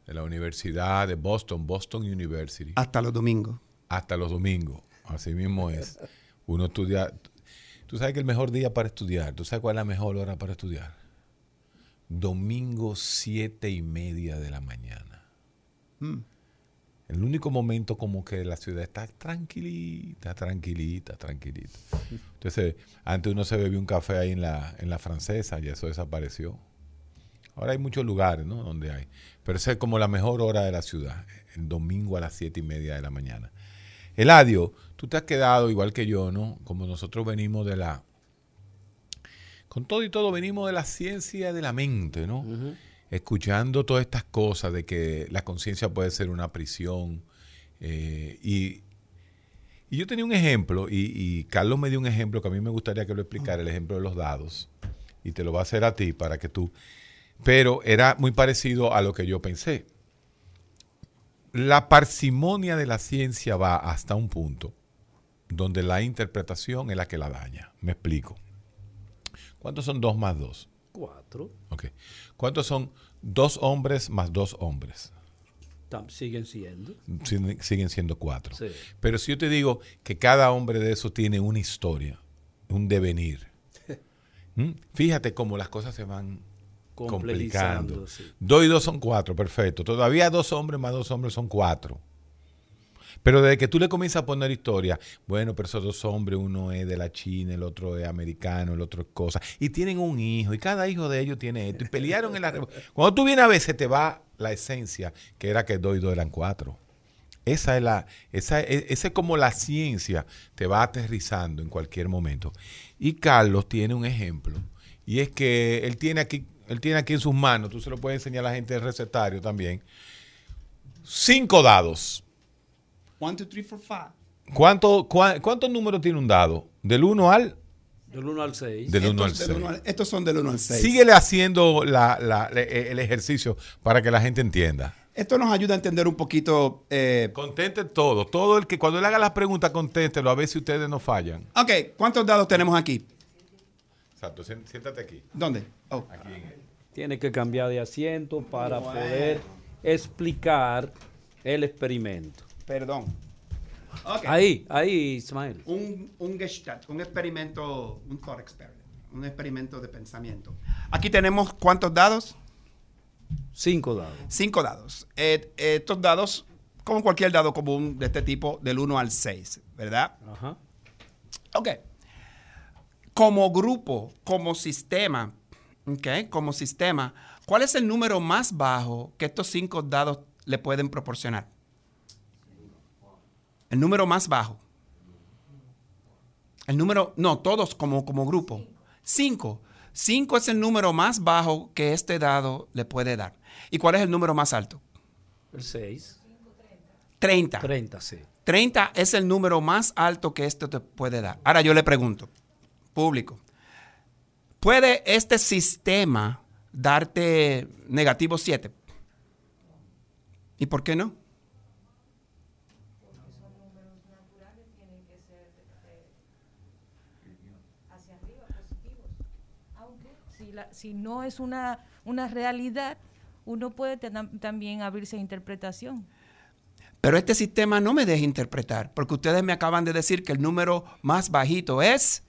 de la Universidad de Boston, Boston University. Hasta los domingos. Hasta los domingos, así mismo es. Uno estudia. Tú sabes que el mejor día para estudiar, tú sabes cuál es la mejor hora para estudiar domingo siete y media de la mañana. Mm. El único momento como que la ciudad está tranquilita, tranquilita, tranquilita. Entonces, antes uno se bebía un café ahí en la, en la francesa y eso desapareció. Ahora hay muchos lugares, ¿no? Donde hay. Pero esa es como la mejor hora de la ciudad, el domingo a las siete y media de la mañana. Eladio, tú te has quedado igual que yo, ¿no? Como nosotros venimos de la, con todo y todo venimos de la ciencia de la mente, ¿no? Escuchando todas estas cosas de que la conciencia puede ser una prisión. Eh, y, yo tenía un ejemplo, y, Carlos me dio un ejemplo que a mí me gustaría que lo explicara, el ejemplo de los dados. Y te lo va a hacer a ti para que tú... Pero era muy parecido a lo que yo pensé. La parsimonia de la ciencia va hasta un punto donde la interpretación es la que la daña. Me explico. ¿Cuántos son dos más dos? Cuatro. Ok. ¿Cuántos son dos hombres más dos hombres? siguen siendo. Siguen, siendo cuatro. Pero si yo te digo que cada hombre de esos tiene una historia, un devenir, fíjate cómo las cosas se van complicando. Dos y dos son cuatro, perfecto. Todavía dos hombres más dos hombres son cuatro. Pero desde que tú le comienzas a poner historia, bueno, pero esos dos hombres, uno es de la China, el otro es americano, el otro es cosa, y tienen un hijo, y cada hijo de ellos tiene esto, y pelearon en la Cuando tú vienes a ver, se te va la esencia, que era que 2 y 2 eran 4. Esa es la, esa, esa es como la ciencia te va aterrizando en cualquier momento. Y Carlos tiene un ejemplo. Y es que él tiene aquí, él tiene aquí en sus manos, tú se lo puedes enseñar a la gente del recetario también. Cinco dados. One, two, three, four, five. ¿Cuánto, cua- ¿Cuántos números tiene un dado? Del 1 al Del 1 al 6. del 1 al Estos, del 6. uno al- estos son del 1 al 6. Síguele haciendo la- la- le- el ejercicio para que la gente entienda. Esto nos ayuda a entender un poquito. eh, Contente todo. Todo el que cuando él haga las preguntas, contéstelo a ver si ustedes no fallan. ok, ¿cuántos dados tenemos aquí? Exacto. Siéntate aquí. ¿Dónde? Oh. Aquí en él. Tiene que cambiar de asiento para poder explicar el experimento. Perdón. Ahí, ahí, Ismael. Un, un Gestalt, un experimento, un thought experiment, un experimento de pensamiento. Aquí tenemos cuántos dados? Cinco dados. Cinco dados. Eh, eh, estos dados, como cualquier dado común de este tipo, del 1 al 6, ¿verdad? Ajá. Ok. Como grupo, como sistema, ok, como sistema, ¿cuál es el número más bajo que estos cinco dados le pueden proporcionar? El número más bajo. El número, no, todos como, como grupo. Cinco. Cinco es el número más bajo que este dado le puede dar. ¿Y cuál es el número más alto? El 6. Treinta. 30, sí. 30 es el número más alto que esto te puede dar. Ahora yo le pregunto, público, ¿puede este sistema darte negativo 7? ¿Y por qué no? Aunque si, no es una, una realidad, uno puede también abrirse a interpretación. Pero este sistema no me deja interpretar, porque ustedes me acaban de decir que el número más bajito es,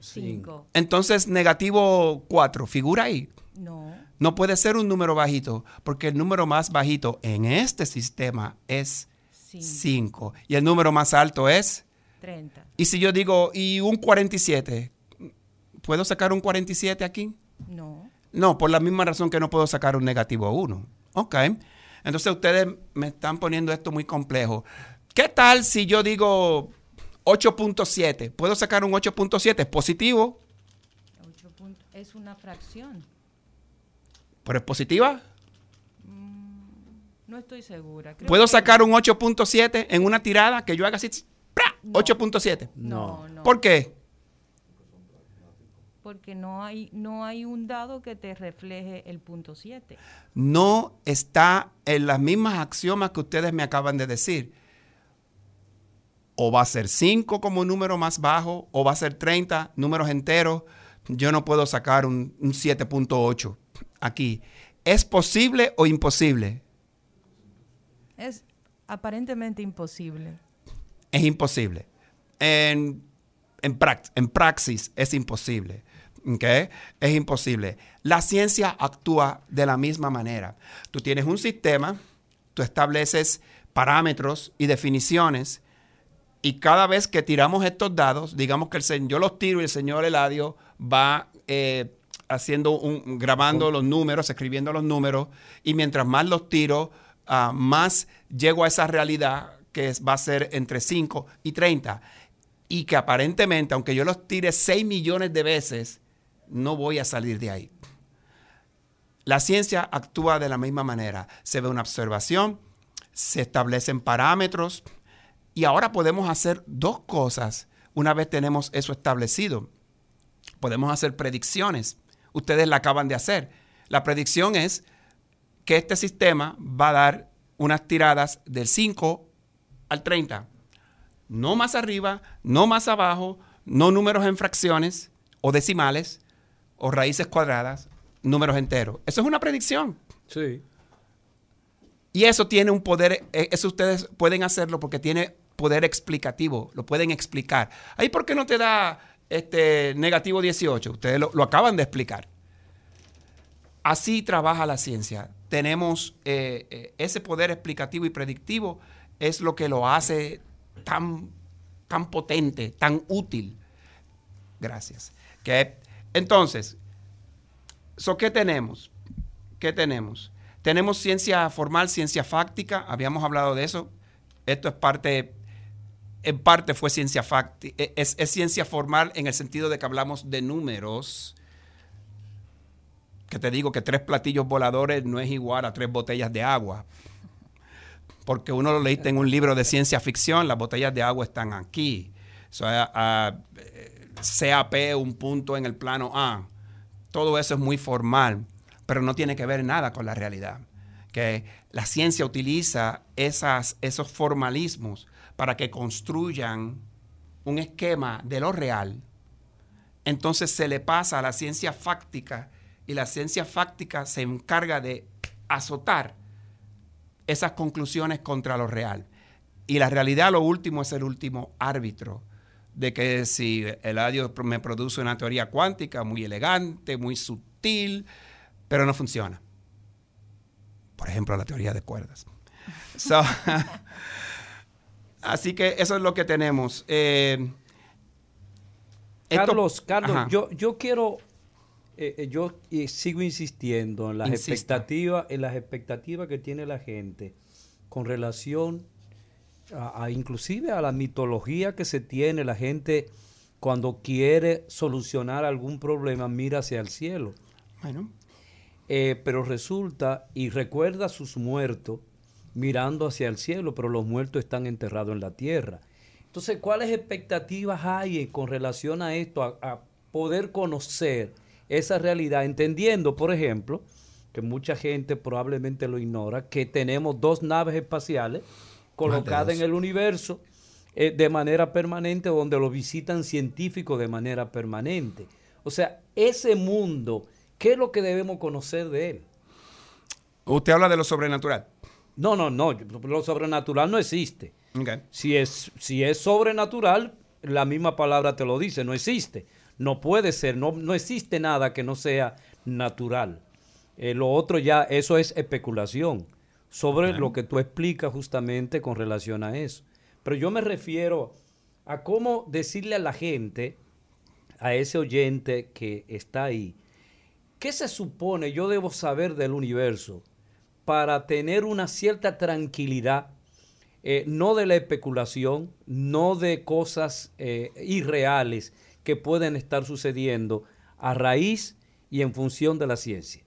Cinco. entonces negativo 4, figura ahí. No. No puede ser un número bajito, porque el número más bajito en este sistema es Cinco. 5 y el número más alto es... 30. Y si yo digo, y un 47, ¿puedo sacar un 47 aquí? No. No, por la misma razón que no puedo sacar un negativo 1. Ok. Entonces ustedes me están poniendo esto muy complejo. ¿Qué tal si yo digo 8.7? ¿Puedo sacar un 8.7? ¿Es positivo? Ocho puntos. Es una fracción. ¿Pero es positiva? No estoy segura. Creo ¿Puedo sacar un 8.7 en una tirada que yo haga así? ¡pra! 8.7. No, no. ¿Por qué? Porque no hay, no hay un dado que te refleje el punto 7. no está en las mismas axiomas que ustedes me acaban de decir. O va a ser 5 como número más bajo, o va a ser 30 números enteros. Yo no puedo sacar un, un 7.8 aquí. ¿Es posible o imposible? Es aparentemente imposible. Es imposible. En, en, prac- en praxis es imposible. ¿Ok? Es imposible. La ciencia actúa de la misma manera. Tú tienes un sistema, tú estableces parámetros y definiciones, y cada vez que tiramos estos dados, digamos que el señor, yo los tiro y el señor Eladio va eh, haciendo un, grabando los números, escribiendo los números, y mientras más los tiro, ah, más llego a esa realidad que va a ser entre 5 y 30. Y que aparentemente, aunque yo los tire 6 millones de veces, no voy a salir de ahí. La ciencia actúa de la misma manera. Se ve una observación, se establecen parámetros y ahora podemos hacer dos cosas una vez tenemos eso establecido. Podemos hacer predicciones. Ustedes la acaban de hacer. La predicción es que este sistema va a dar unas tiradas del 5 al 30. No más arriba, no más abajo, no números en fracciones o decimales o raíces cuadradas, números enteros. Eso es una predicción. Sí. Y eso tiene un poder, eh, eso ustedes pueden hacerlo porque tiene poder explicativo, lo pueden explicar. Ahí, ¿por qué no te da este negativo 18? Ustedes lo, lo acaban de explicar. Así trabaja la ciencia. Tenemos eh, eh, ese poder explicativo y predictivo, es lo que lo hace tan, tan potente, tan útil. Gracias. Que, entonces, so, ¿qué tenemos? ¿Qué tenemos? Tenemos ciencia formal, ciencia fáctica, habíamos hablado de eso. Esto es parte, en parte fue ciencia fáctica, e, es, ciencia formal en el sentido de que hablamos de números, que te digo que tres platillos voladores no es igual a tres botellas de agua. Porque uno lo leíste en un libro de ciencia ficción, las botellas de agua están aquí. O sea, CAP, un punto en el plano A. Todo eso es muy formal pero no tiene que ver nada con la realidad. Que la ciencia utiliza esas, esos formalismos para que construyan un esquema de lo real. Entonces se le pasa a la ciencia fáctica y la ciencia fáctica se encarga de azotar esas conclusiones contra lo real. Y la realidad, lo último, es el último árbitro de que si el adiós me produce una teoría cuántica muy elegante, muy sutil, pero no funciona. Por ejemplo, la teoría de cuerdas. así que eso es lo que tenemos. Eh, Carlos, Carlos, yo, yo quiero, eh, eh, yo sigo insistiendo en las expectativas, en las expectativas que tiene la gente con relación a, inclusive a la mitología que se tiene la gente cuando quiere solucionar algún problema mira hacia el cielo. Bueno, eh, pero resulta y recuerda a sus muertos mirando hacia el cielo, pero los muertos están enterrados en la tierra. Entonces, ¿cuáles expectativas hay con relación a esto, a, poder conocer esa realidad, entendiendo, por ejemplo, que mucha gente probablemente lo ignora, que tenemos dos naves espaciales colocadas en el universo eh, de manera permanente, donde lo visitan científicos de manera permanente. O sea, ese mundo ¿Qué es lo que debemos conocer de él? Usted habla de lo sobrenatural. No, no, no. Lo sobrenatural no existe. Si, es, si es sobrenatural, la misma palabra te lo dice, no existe. No puede ser, no, no existe nada que no sea natural. Eh, lo otro ya, eso es especulación sobre lo que tú explicas justamente con relación a eso. Pero yo me refiero a cómo decirle a la gente, a ese oyente que está ahí, ¿Qué se supone yo debo saber del universo para tener una cierta tranquilidad, eh, no de la especulación, no de cosas eh, irreales que pueden estar sucediendo a raíz y en función de la ciencia?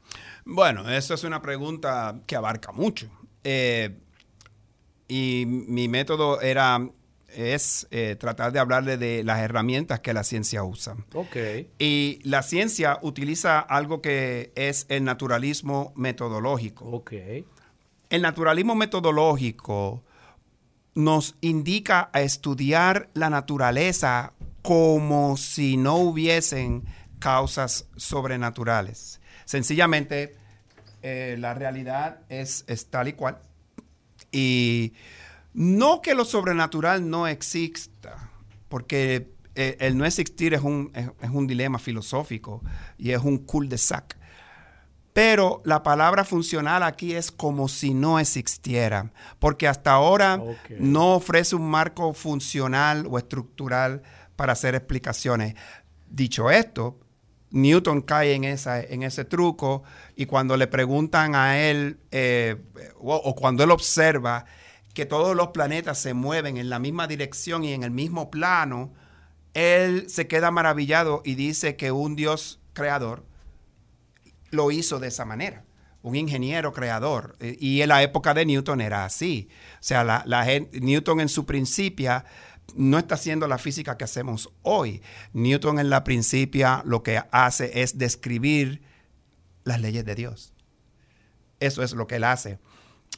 Bueno, eso es una pregunta que abarca mucho. Eh, y mi método era es eh, tratar de hablarle de las herramientas que la ciencia usa. Okay. Y la ciencia utiliza algo que es el naturalismo metodológico. Okay. El naturalismo metodológico nos indica a estudiar la naturaleza como si no hubiesen causas sobrenaturales. Sencillamente, eh, la realidad es, es tal y cual. Y no que lo sobrenatural no exista, porque eh, el no existir es un, es, un dilema filosófico y es un cul-de-sac. Pero la palabra funcional aquí es como si no existiera, porque hasta ahora no ofrece un marco funcional o estructural para hacer explicaciones. Dicho esto, Newton cae en, esa, en ese truco y cuando le preguntan a él, eh, o, cuando él observa que todos los planetas se mueven en la misma dirección y en el mismo plano, él se queda maravillado y dice que un Dios creador lo hizo de esa manera, un ingeniero creador. Y en la época de Newton era así. O sea, la, Newton en su principia no está haciendo la física que hacemos hoy. Newton en la principia lo que hace es describir las leyes de Dios. Eso es lo que él hace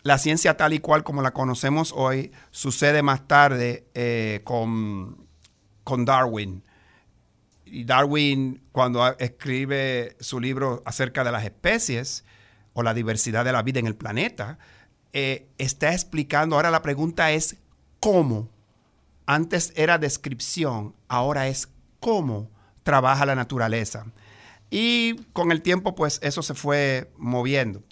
la ciencia tal y cual como la conocemos hoy sucede más tarde eh, con, con Darwin. Y Darwin, cuando escribe su libro acerca de las especies o la diversidad de la vida en el planeta, eh, está explicando, ahora la pregunta es cómo. Antes era descripción, ahora es cómo trabaja la naturaleza. Y con el tiempo, pues eso se fue moviendo.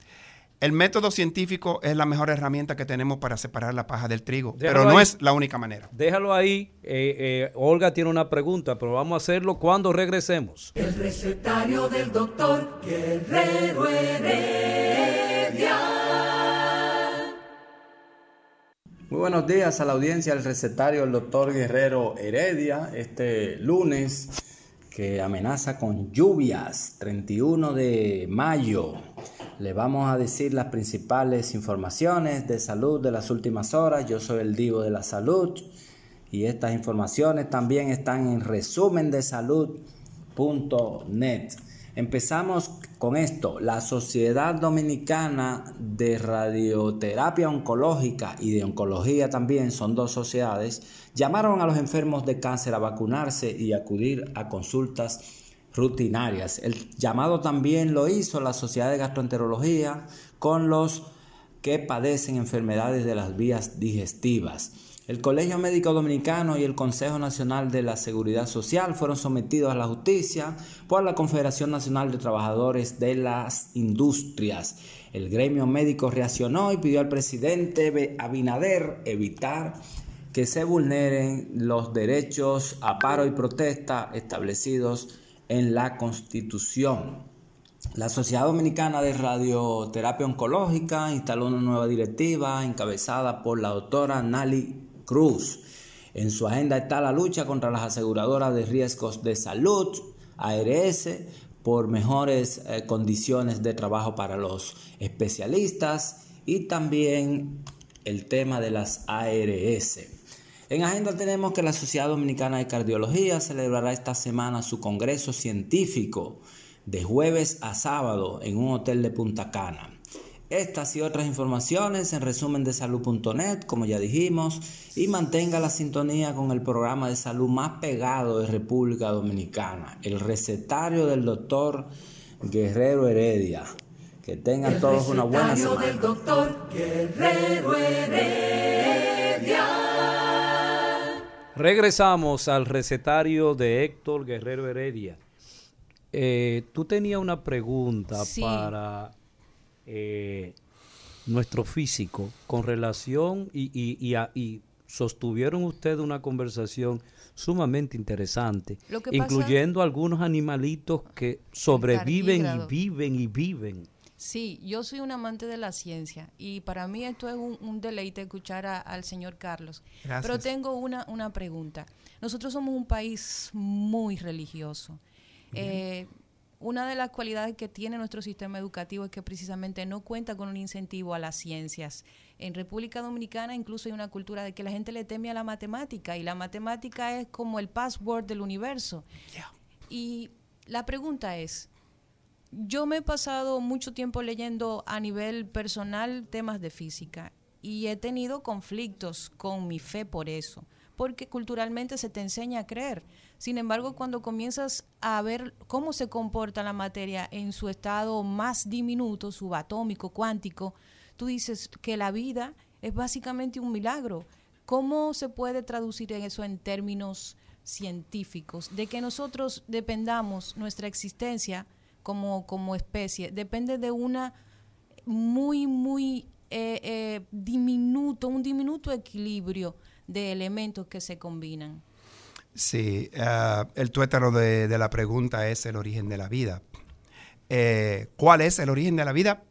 El método científico es la mejor herramienta que tenemos para separar la paja del trigo, pero no es la única manera. Déjalo ahí. Eh, eh, Olga tiene una pregunta, pero vamos a hacerlo cuando regresemos. El recetario del doctor Guerrero Heredia. Muy buenos días a la audiencia del recetario del doctor Guerrero Heredia, este lunes que amenaza con lluvias, 31 de mayo. Le vamos a decir las principales informaciones de salud de las últimas horas. Yo soy el Divo de la Salud y estas informaciones también están en resumen de salud.net. Empezamos con esto. La Sociedad Dominicana de Radioterapia Oncológica y de Oncología también son dos sociedades. Llamaron a los enfermos de cáncer a vacunarse y acudir a consultas rutinarias. El llamado también lo hizo la Sociedad de Gastroenterología con los que padecen enfermedades de las vías digestivas. El Colegio Médico Dominicano y el Consejo Nacional de la Seguridad Social fueron sometidos a la justicia por la Confederación Nacional de Trabajadores de las Industrias. El gremio médico reaccionó y pidió al presidente Abinader evitar que se vulneren los derechos a paro y protesta establecidos en la Constitución. La Sociedad Dominicana de Radioterapia Oncológica instaló una nueva directiva encabezada por la doctora Nali Cruz. En su agenda está la lucha contra las aseguradoras de riesgos de salud, ARS, por mejores eh, condiciones de trabajo para los especialistas y también el tema de las ARS. En agenda tenemos que la Sociedad Dominicana de Cardiología celebrará esta semana su congreso científico de jueves a sábado en un hotel de Punta Cana. Estas y otras informaciones en resumen de salud.net, como ya dijimos, y mantenga la sintonía con el programa de salud más pegado de República Dominicana, el recetario del doctor Guerrero Heredia. Que tengan todos una buena semana. del doctor Guerrero Heredia. Regresamos al recetario de Héctor Guerrero Heredia. Eh, tú tenías una pregunta Sí. para eh, nuestro físico con relación y, y- y a- y sostuvieron ustedes una conversación sumamente interesante, pasa- incluyendo algunos animalitos que sobreviven y viven y viven. Sí, yo soy un amante de la ciencia y para mí esto es un, un deleite escuchar a- al señor Carlos. Gracias. Pero tengo una, una pregunta. Nosotros somos un país muy religioso. Eh, una de las cualidades que tiene nuestro sistema educativo es que precisamente no cuenta con un incentivo a las ciencias. En República Dominicana incluso hay una cultura de que la gente le teme a la matemática y la matemática es como el password del universo. Y la pregunta es, yo me he pasado mucho tiempo leyendo a nivel personal temas de física y he tenido conflictos con mi fe por eso, porque culturalmente se te enseña a creer. Sin embargo, cuando comienzas a ver cómo se comporta la materia en su estado más diminuto, subatómico, cuántico, tú dices que la vida es básicamente un milagro. ¿Cómo se puede traducir eso en términos científicos? De que nosotros dependamos nuestra existencia como, como especie, depende de una muy, muy eh, eh, diminuto, un diminuto equilibrio de elementos que se combinan. Sí, ah, el tuétano de, la pregunta es el origen de la vida. Eh, ¿Cuál es el origen de la vida?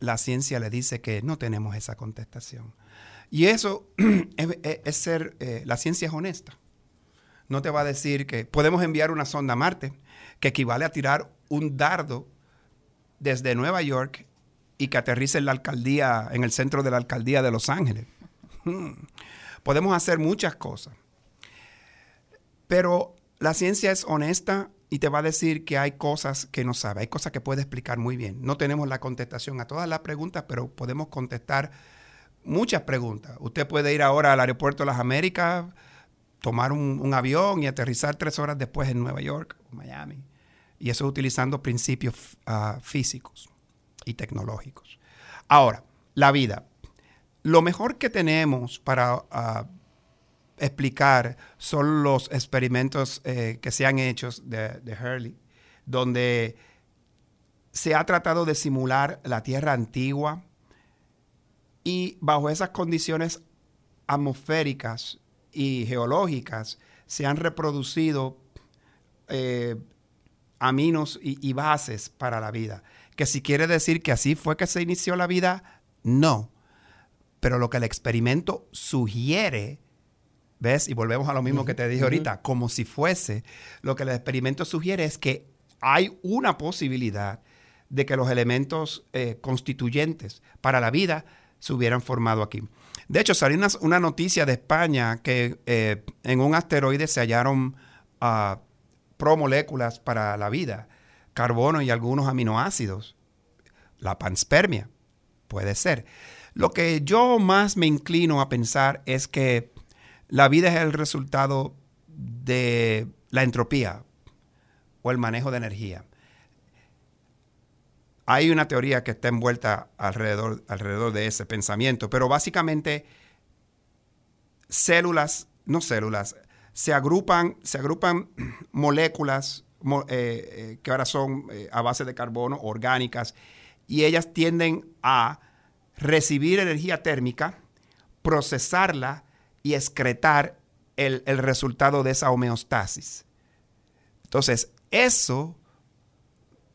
La ciencia le dice que no tenemos esa contestación. Y eso es, ser, eh, la ciencia es honesta. No te va a decir que podemos enviar una sonda a Marte, que equivale a tirar un dardo desde Nueva York y que aterrice en la alcaldía, en el centro de la alcaldía de Los Ángeles. Podemos hacer muchas cosas. Pero la ciencia es honesta y te va a decir que hay cosas que no sabe, hay cosas que puede explicar muy bien. No tenemos la contestación a todas las preguntas, pero podemos contestar muchas preguntas. Usted puede ir ahora al aeropuerto de las Américas, tomar un, un avión y aterrizar tres horas después en Nueva York o Miami. Y eso utilizando principios ah, físicos y tecnológicos. Ahora, la vida. Lo mejor que tenemos para ah, explicar son los experimentos eh, que se han hecho de, Hurley, donde se ha tratado de simular la Tierra antigua y bajo esas condiciones atmosféricas y geológicas se han reproducido eh, aminos y, y bases para la vida. Que si quiere decir que así fue que se inició la vida, no. Pero lo que el experimento sugiere, ¿ves? Y volvemos a lo mismo que te dije ahorita, como si fuese, lo que el experimento sugiere es que hay una posibilidad de que los elementos eh, constituyentes para la vida se hubieran formado aquí. De hecho, salió una, noticia de España que eh, en un asteroide se hallaron uh, promoléculas para la vida, carbono y algunos aminoácidos. La panspermia, puede ser. Lo que yo más me inclino a pensar es que la vida es el resultado de la entropía o el manejo de energía. Hay una teoría que está envuelta alrededor, alrededor de ese pensamiento, pero básicamente células, no células, se agrupan, se agrupan moléculas eh, eh, que ahora son eh, a base de carbono, orgánicas, y ellas tienden a recibir energía térmica, procesarla y excretar el, resultado de esa homeostasis. Entonces, eso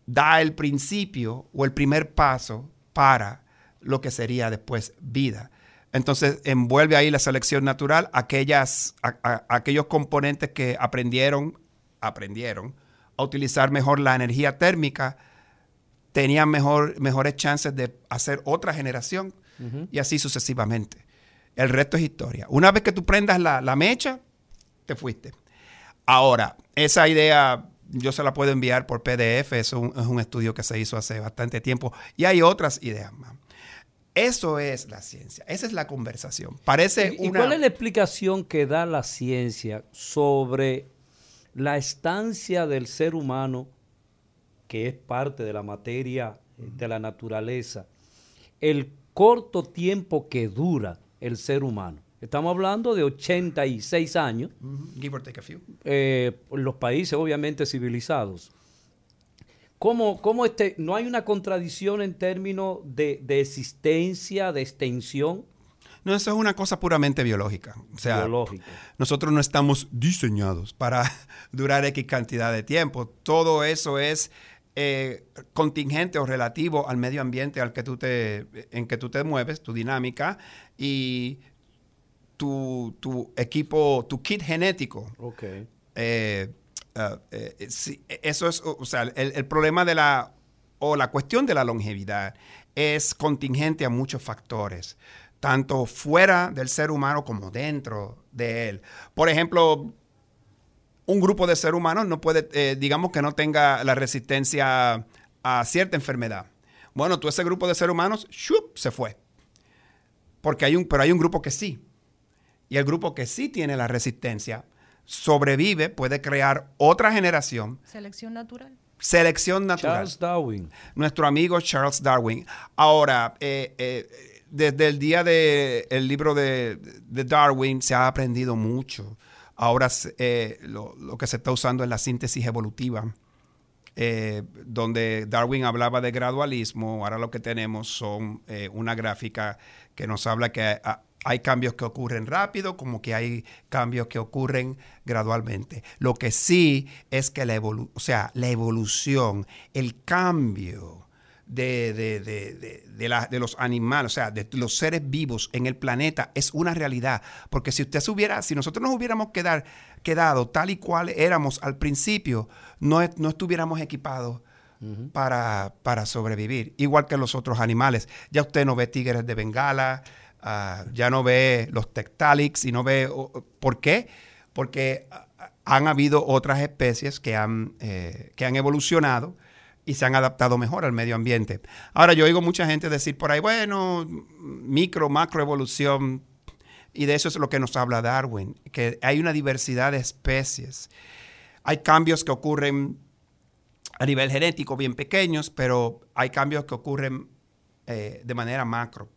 da el principio o el primer paso para lo que sería después vida. Entonces envuelve ahí la selección natural aquellas, aquellos componentes que aprendieron, aprendieron a utilizar mejor la energía térmica tenían mejor, mejores chances de hacer otra generación y así sucesivamente. El resto es historia. Una vez que tú prendas la, mecha, te fuiste. Ahora, esa idea yo se la puedo enviar por PDF, es un, es un estudio que se hizo hace bastante tiempo y hay otras ideas más. Eso es la ciencia, esa es la conversación. Parece ¿Y, cuál es la explicación que da la ciencia sobre la estancia del ser humano que es parte de la materia de la naturaleza, el corto tiempo que dura el ser humano. Estamos hablando de 86 años. Give or take a few. Eh, los países obviamente civilizados. ¿Cómo, cómo este, no hay una contradicción en términos de, de, existencia, de extensión? No, eso es una cosa puramente biológica. O sea, nosotros no estamos diseñados para durar X cantidad de tiempo. Todo eso es eh, contingente o relativo al medio ambiente al que tú te, en que tú te mueves, tu dinámica y tu, equipo, tu kit genético. Okay. Eh, eh, eso es, o sea, el, el, problema de la, o la cuestión de la longevidad es contingente a muchos factores, tanto fuera del ser humano como dentro de él. Por ejemplo, un grupo de seres humanos no puede, eh, digamos que no tenga la resistencia a cierta enfermedad. Bueno, tú ese grupo de seres humanos, ¡shup! se fue. Porque hay un, pero hay un grupo que sí. Y el grupo que sí tiene la resistencia sobrevive, puede crear otra generación. Selección natural. Selección natural. Charles Darwin. Nuestro amigo Charles Darwin. Ahora, eh, eh, desde el día del libro de, de Darwin se ha aprendido mucho Ahora eh, lo, que se está usando es la síntesis evolutiva, eh, donde Darwin hablaba de gradualismo, ahora lo que tenemos son eh, una gráfica que nos habla que hay, cambios que ocurren rápido, como que hay cambios que ocurren gradualmente. Lo que sí es que la, o sea, la evolución, el cambio, de, de, de, de, los animales, o sea, de los seres vivos en el planeta es una realidad. Porque si usted se hubiera, si nosotros nos hubiéramos quedar, quedado tal y cual éramos al principio, no, no estuviéramos equipados para, para, sobrevivir. Igual que los otros animales. Ya usted no ve tigres de Bengala, ah, ya no ve los tectalics y no ve... ¿Por qué? Porque ah, han habido otras especies que han, eh, que han evolucionado y se han adaptado mejor al medio ambiente. Ahora yo oigo mucha gente decir por ahí, bueno, micro, macro evolución, y de eso es lo que nos habla Darwin, que hay una diversidad de especies. Hay cambios que ocurren a nivel genético bien pequeños, pero hay cambios que ocurren eh, de manera macro.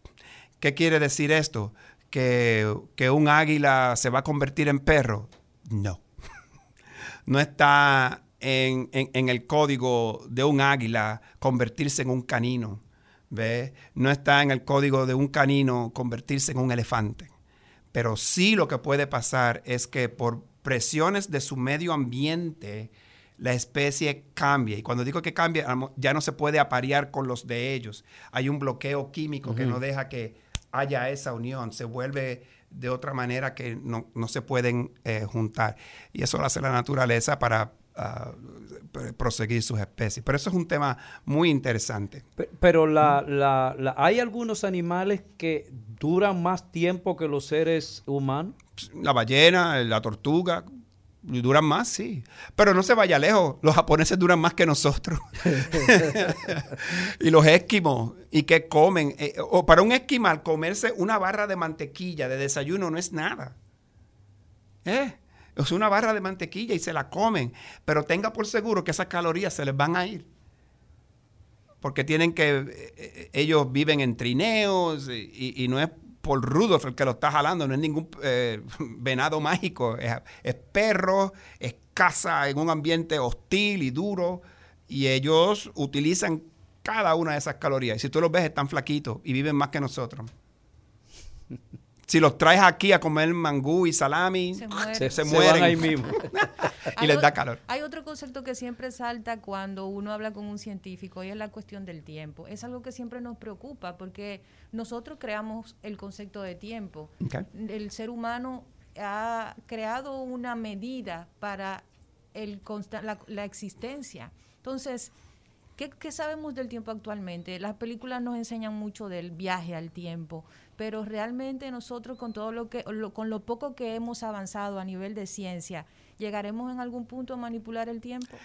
¿Qué quiere decir esto? ¿Que, ¿Que un águila se va a convertir en perro? No. No está en, el código de un águila convertirse en un canino. ¿ve? No está en el código de un canino convertirse en un elefante. Pero sí lo que puede pasar es que por presiones de su medio ambiente, la especie cambia. Y cuando digo que cambia, ya no se puede aparear con los de ellos. Hay un bloqueo químico que no deja que haya esa unión, se vuelve de otra manera que no, se pueden eh, juntar. Y eso lo hace la naturaleza para ah, proseguir sus especies. Pero eso es un tema muy interesante. Pero la, hay algunos animales que duran más tiempo que los seres humanos. La ballena, la tortuga, duran más, sí. Pero no se vaya lejos. Los japoneses duran más que nosotros. y los esquimos. ¿Y qué comen? Eh, o para un esquimal, comerse una barra de mantequilla de desayuno no es nada. ¿Eh? Es una barra de mantequilla y se la comen. Pero tenga por seguro que esas calorías se les van a ir. Porque tienen que. Eh, eh, ellos viven en trineos y no es por Rudolf el que lo está jalando, no es ningún eh, venado mágico, es, perro, es caza en un ambiente hostil y duro, y ellos utilizan cada una de esas calorías. Y si tú los ves, están flaquitos y viven más que nosotros. Si los traes aquí a comer mangú y salami, se, mueren. ahí mismo. y les da calor. Hay otro concepto que siempre salta cuando uno habla con un científico y es la cuestión del tiempo. Es algo que siempre nos preocupa porque nosotros creamos el concepto de tiempo. El ser humano ha creado una medida para el la, la existencia. Entonces, ¿Qué, sabemos del tiempo actualmente? Las películas nos enseñan mucho del viaje al tiempo, pero realmente nosotros con todo lo que, con lo poco que hemos avanzado a nivel de ciencia, ¿llegaremos en algún punto a manipular el tiempo?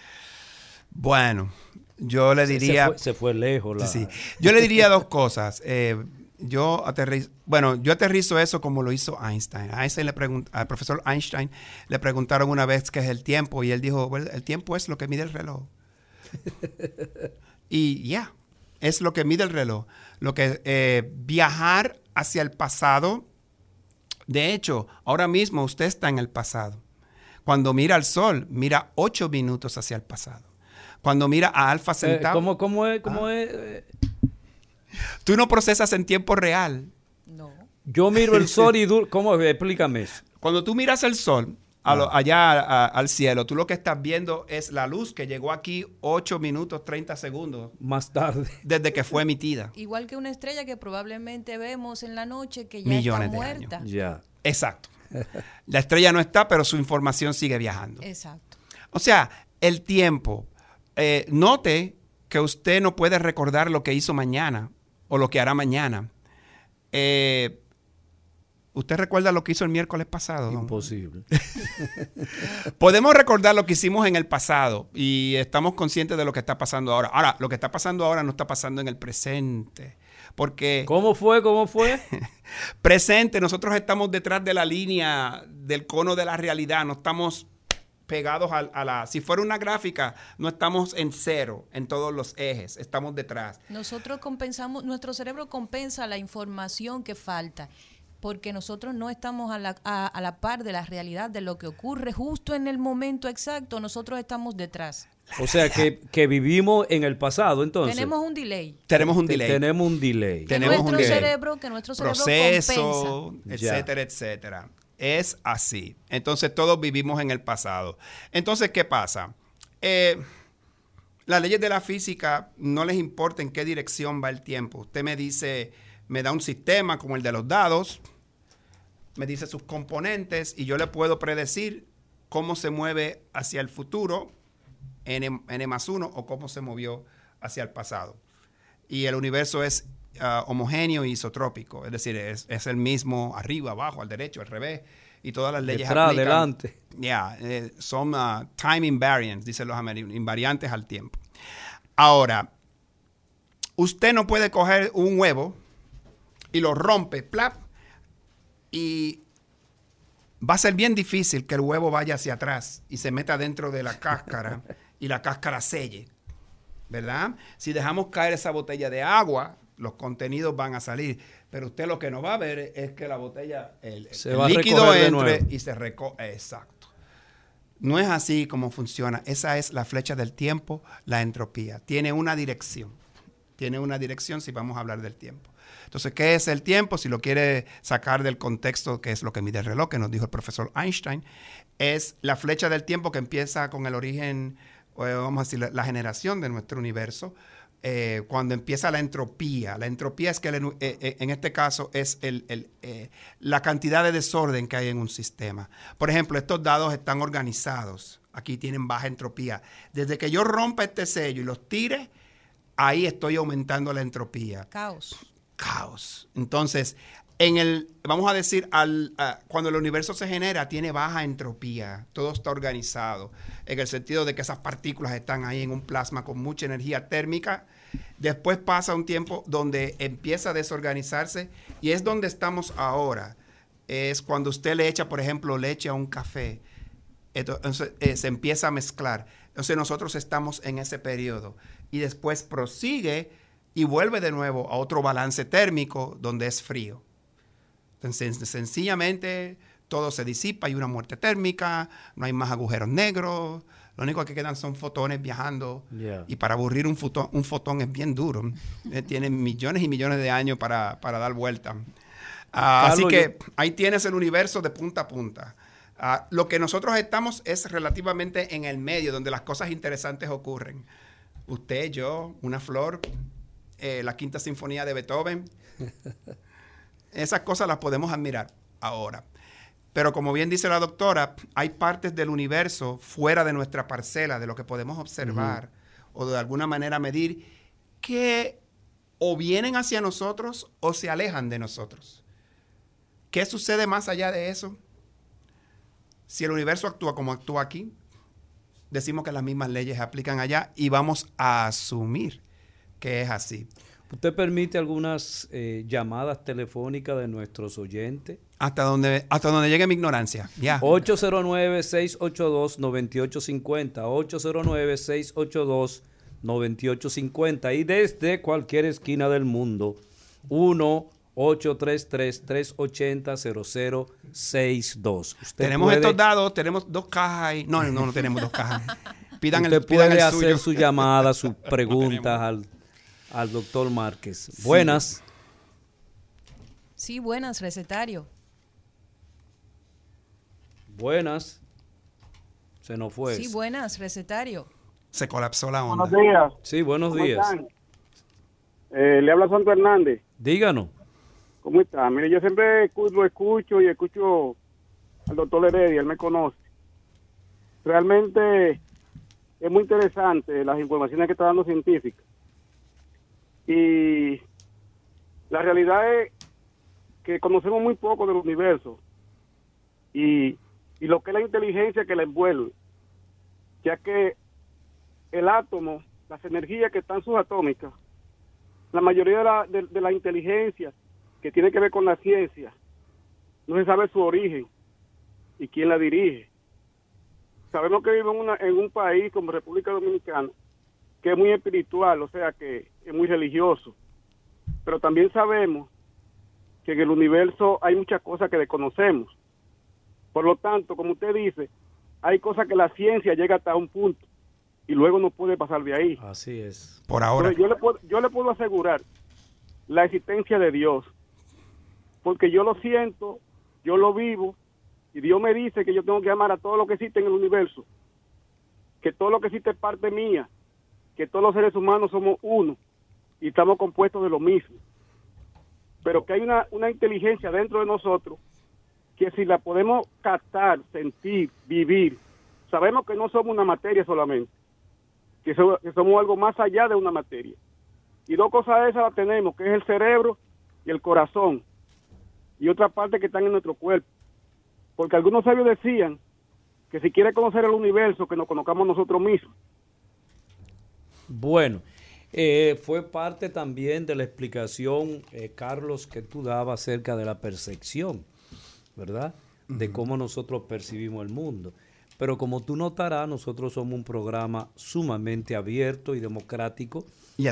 Bueno, yo le diría... Se fue, lejos. Sí, Yo le diría dos cosas. Eh, yo aterrizo, bueno, yo aterrizo eso como lo hizo Einstein. Einstein le al profesor Einstein le preguntaron una vez qué es el tiempo y él dijo, el tiempo es lo que mide el reloj. y ya, es lo que mide el reloj. Lo que eh, viajar hacia el pasado. De hecho, ahora mismo usted está en el pasado. Cuando mira al sol, mira ocho minutos hacia el pasado. Cuando mira a Alfa eh, Centauro. ¿cómo, es? ¿Cómo ah. es? Tú no procesas en tiempo real. No. Yo miro el sol y... ¿Cómo? Explícame eso. Cuando tú miras el sol, allá al cielo, tú lo que estás viendo es la luz que llegó aquí 8 minutos 30 segundos. Más tarde. Desde que fue emitida. Igual que una estrella que probablemente vemos en la noche que ya está muerta. Ya. Exacto. La estrella no está, pero su información sigue viajando. Exacto. O sea, el tiempo. Eh, note que usted no puede recordar lo que hizo mañana o lo que hará mañana. Eh, ¿Usted recuerda lo que hizo el miércoles pasado? Imposible. Podemos recordar lo que hicimos en el pasado y estamos conscientes de lo que está pasando ahora. Ahora, lo que está pasando ahora no está pasando en el presente. Porque. ¿Cómo fue? ¿Cómo fue? presente, nosotros estamos detrás de la línea del cono de la realidad, no estamos pegados a, a, la... Si fuera una gráfica, no estamos en cero en todos los ejes, estamos detrás. Nosotros compensamos, nuestro cerebro compensa la información que falta porque nosotros no estamos a la, a, la, par de la realidad de lo que ocurre justo en el momento exacto, nosotros estamos detrás. O sea que, que vivimos en el pasado, entonces. Tenemos un delay. Tenemos un delay. Tenemos un delay. tenemos nuestro un cerebro, que nuestro cerebro Proceso, etcétera, etcétera. Es así. Entonces todos vivimos en el pasado. Entonces, ¿qué pasa? Eh, las leyes de la física no les importa en qué dirección va el tiempo. Usted me dice me da un sistema como el de los dados, me dice sus componentes y yo le puedo predecir cómo se mueve hacia el futuro, n, n más 1, o cómo se movió hacia el pasado. Y el universo es ah, homogéneo y isotrópico, es decir, es, el mismo arriba, abajo, al derecho, al revés, y todas las leyes Detrás, adelante. Ya, eh, son uh, time invariants, dicen los americanos, invariantes al tiempo. Ahora, usted no puede coger un huevo, y lo rompe, plap, y va a ser bien difícil que el huevo vaya hacia atrás y se meta dentro de la cáscara y la cáscara selle, ¿verdad? Si dejamos caer esa botella de agua, los contenidos van a salir. Pero usted lo que no va a ver es que la botella, el, líquido entre y se recoge. Exacto. No es así como funciona. Esa es la flecha del tiempo, la entropía. Tiene una dirección. Tiene una dirección si vamos a hablar del tiempo. Entonces, ¿qué es el tiempo? Si lo quiere sacar del contexto, que es lo que mide el reloj, que nos dijo el profesor Einstein, es la flecha del tiempo que empieza con el origen, vamos a decir, la, generación de nuestro universo, eh, cuando empieza la entropía. La entropía es que eh, eh, en este caso es la cantidad de desorden que hay en un sistema. Por ejemplo, estos dados están organizados. Aquí tienen baja entropía. Desde que yo rompa este sello y los tire, ahí estoy aumentando la entropía. Caos. Caos. Entonces, en el, vamos a decir, al, cuando el universo se genera, tiene baja entropía, todo está organizado, en el sentido de que esas partículas están ahí en un plasma con mucha energía térmica. Después pasa un tiempo donde empieza a desorganizarse y es donde estamos ahora. Es cuando usted le echa, por ejemplo, leche a un café, eh, se empieza a mezclar. Entonces nosotros estamos en ese periodo y después prosigue y vuelve de nuevo a otro balance térmico donde es frío. Entonces, sencillamente todo se disipa, hay una muerte térmica, no hay más agujeros negros, lo único que quedan son fotones viajando. Y para aburrir un fotón, un fotón es bien duro. Eh, tiene millones y millones de años para, dar vuelta. Ah, así que ahí tienes el universo de punta a punta. Ah, lo que nosotros estamos es relativamente en el medio, donde las cosas interesantes ocurren. Usted, yo, una flor, eh, la quinta sinfonía de Beethoven. Esas cosas las podemos admirar ahora. Pero como bien dice la doctora, hay partes del universo fuera de nuestra parcela, de lo que podemos observar o de alguna manera medir, que o vienen hacia nosotros o se alejan de nosotros. ¿Qué sucede más allá de eso? Si el universo actúa como actúa aquí, decimos que las mismas leyes aplican allá y vamos a asumir que es así. ¿Usted permite algunas eh, llamadas telefónicas de nuestros oyentes? Hasta donde, hasta donde llegue mi ignorancia. Ya. 809-682-9850. 809-682-9850. Y desde cualquier esquina del mundo, 1-833-380-0062. Tenemos estos dados, tenemos dos cajas ahí. No, no, no tenemos dos cajas. Pidan el, pidan puede hacer su llamada, sus preguntas al al doctor Márquez. Buenas. Sí, buenas, recetario. Buenas. Se nos fue. Sí, buenas, recetario. Se colapsó la onda. Buenos días. Sí, buenos días. Eh, le habla Santo Hernández. Díganos. ¿Cómo está? Mire, yo siempre lo escucho y escucho al doctor Heredia, él me conoce. Realmente es muy interesante las informaciones que está dando científicas. Y la realidad es que conocemos muy poco del universo y, lo que es la inteligencia que la envuelve, ya que el átomo, las energías que están subatómicas, la mayoría de la, de, la inteligencia que tiene que ver con la ciencia, no se sabe su origen y quién la dirige. Sabemos que vivimos en un país como República Dominicana, que es muy espiritual, o sea que es muy religioso. Pero también sabemos que en el universo hay muchas cosas que desconocemos. Por lo tanto, como usted dice, hay cosas que la ciencia llega hasta un punto y luego no puede pasar de ahí. Así es. Por ahora. yo le, puedo, yo le puedo asegurar la existencia de Dios, porque yo lo siento, yo lo vivo, y Dios me dice que yo tengo que amar a todo lo que existe en el universo, que todo lo que existe es parte mía, que todos los seres humanos somos uno y estamos compuestos de lo mismo. Pero que hay una, una inteligencia dentro de nosotros que si la podemos captar, sentir, vivir, sabemos que no somos una materia solamente, que, somos algo más allá de una materia. Y dos cosas de esas las tenemos, que es el cerebro y el corazón, y otra parte que están en nuestro cuerpo. Porque algunos sabios decían que si quiere conocer el universo, que nos conozcamos nosotros mismos. Bueno, eh, fue parte también de la explicación, eh, Carlos, que tú dabas acerca de la percepción, ¿verdad? De cómo nosotros percibimos el mundo. Pero como tú notarás, nosotros somos un programa sumamente abierto y democrático,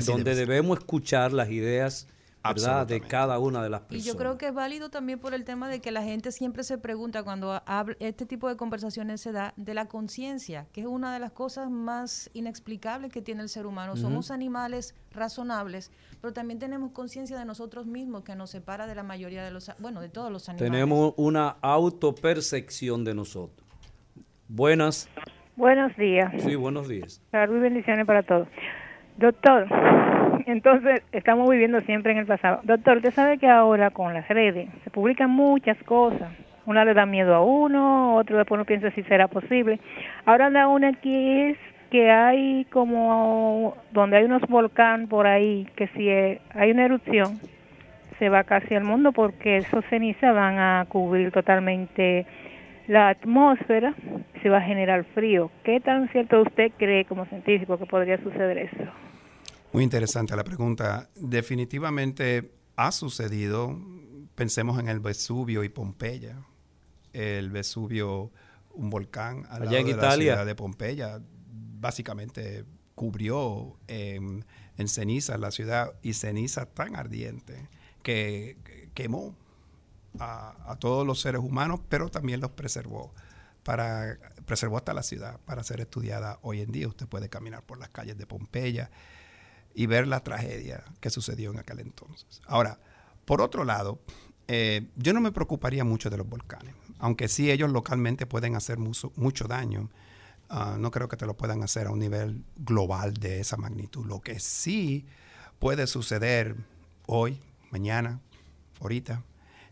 donde debemos escuchar las ideas de cada una de las personas. Y yo creo que es válido también por el tema de que la gente siempre se pregunta cuando este tipo de conversaciones se da de la conciencia, que es una de las cosas más inexplicables que tiene el ser humano. Somos animales razonables, pero también tenemos conciencia de nosotros mismos que nos separa de la mayoría de los, bueno, de todos los animales. Tenemos una autopercepción de nosotros. Buenas. Buenos días. Sí, buenos días. Salud y bendiciones para todos. Doctor, Entonces, estamos viviendo siempre en el pasado. Doctor, usted sabe que ahora con las redes se publican muchas cosas. Una le da miedo a uno, otro después no piensa si será posible. Ahora anda una que es que hay como donde hay unos volcanes por ahí, que si hay una erupción, se va casi al mundo porque esos cenizas van a cubrir totalmente la atmósfera, se va a generar frío. ¿Qué tan cierto usted cree como científico que podría suceder eso? Muy interesante la pregunta. Definitivamente ha sucedido. Pensemos en el Vesubio y Pompeya. El Vesubio, un volcán al lado de la ciudad de Pompeya, básicamente cubrió en, ceniza la ciudad y ceniza tan ardiente que, quemó a, todos los seres humanos, pero también los preservó. Para, preservó hasta la ciudad para ser estudiada hoy en día. Usted puede caminar por las calles de Pompeya y ver la tragedia que sucedió en aquel entonces. Ahora, por otro lado, eh, yo no me preocuparía mucho de los volcanes, aunque sí ellos localmente pueden hacer mucho, daño. Ah, no creo que te lo puedan hacer a un nivel global de esa magnitud. Lo que sí puede suceder hoy, mañana, ahorita,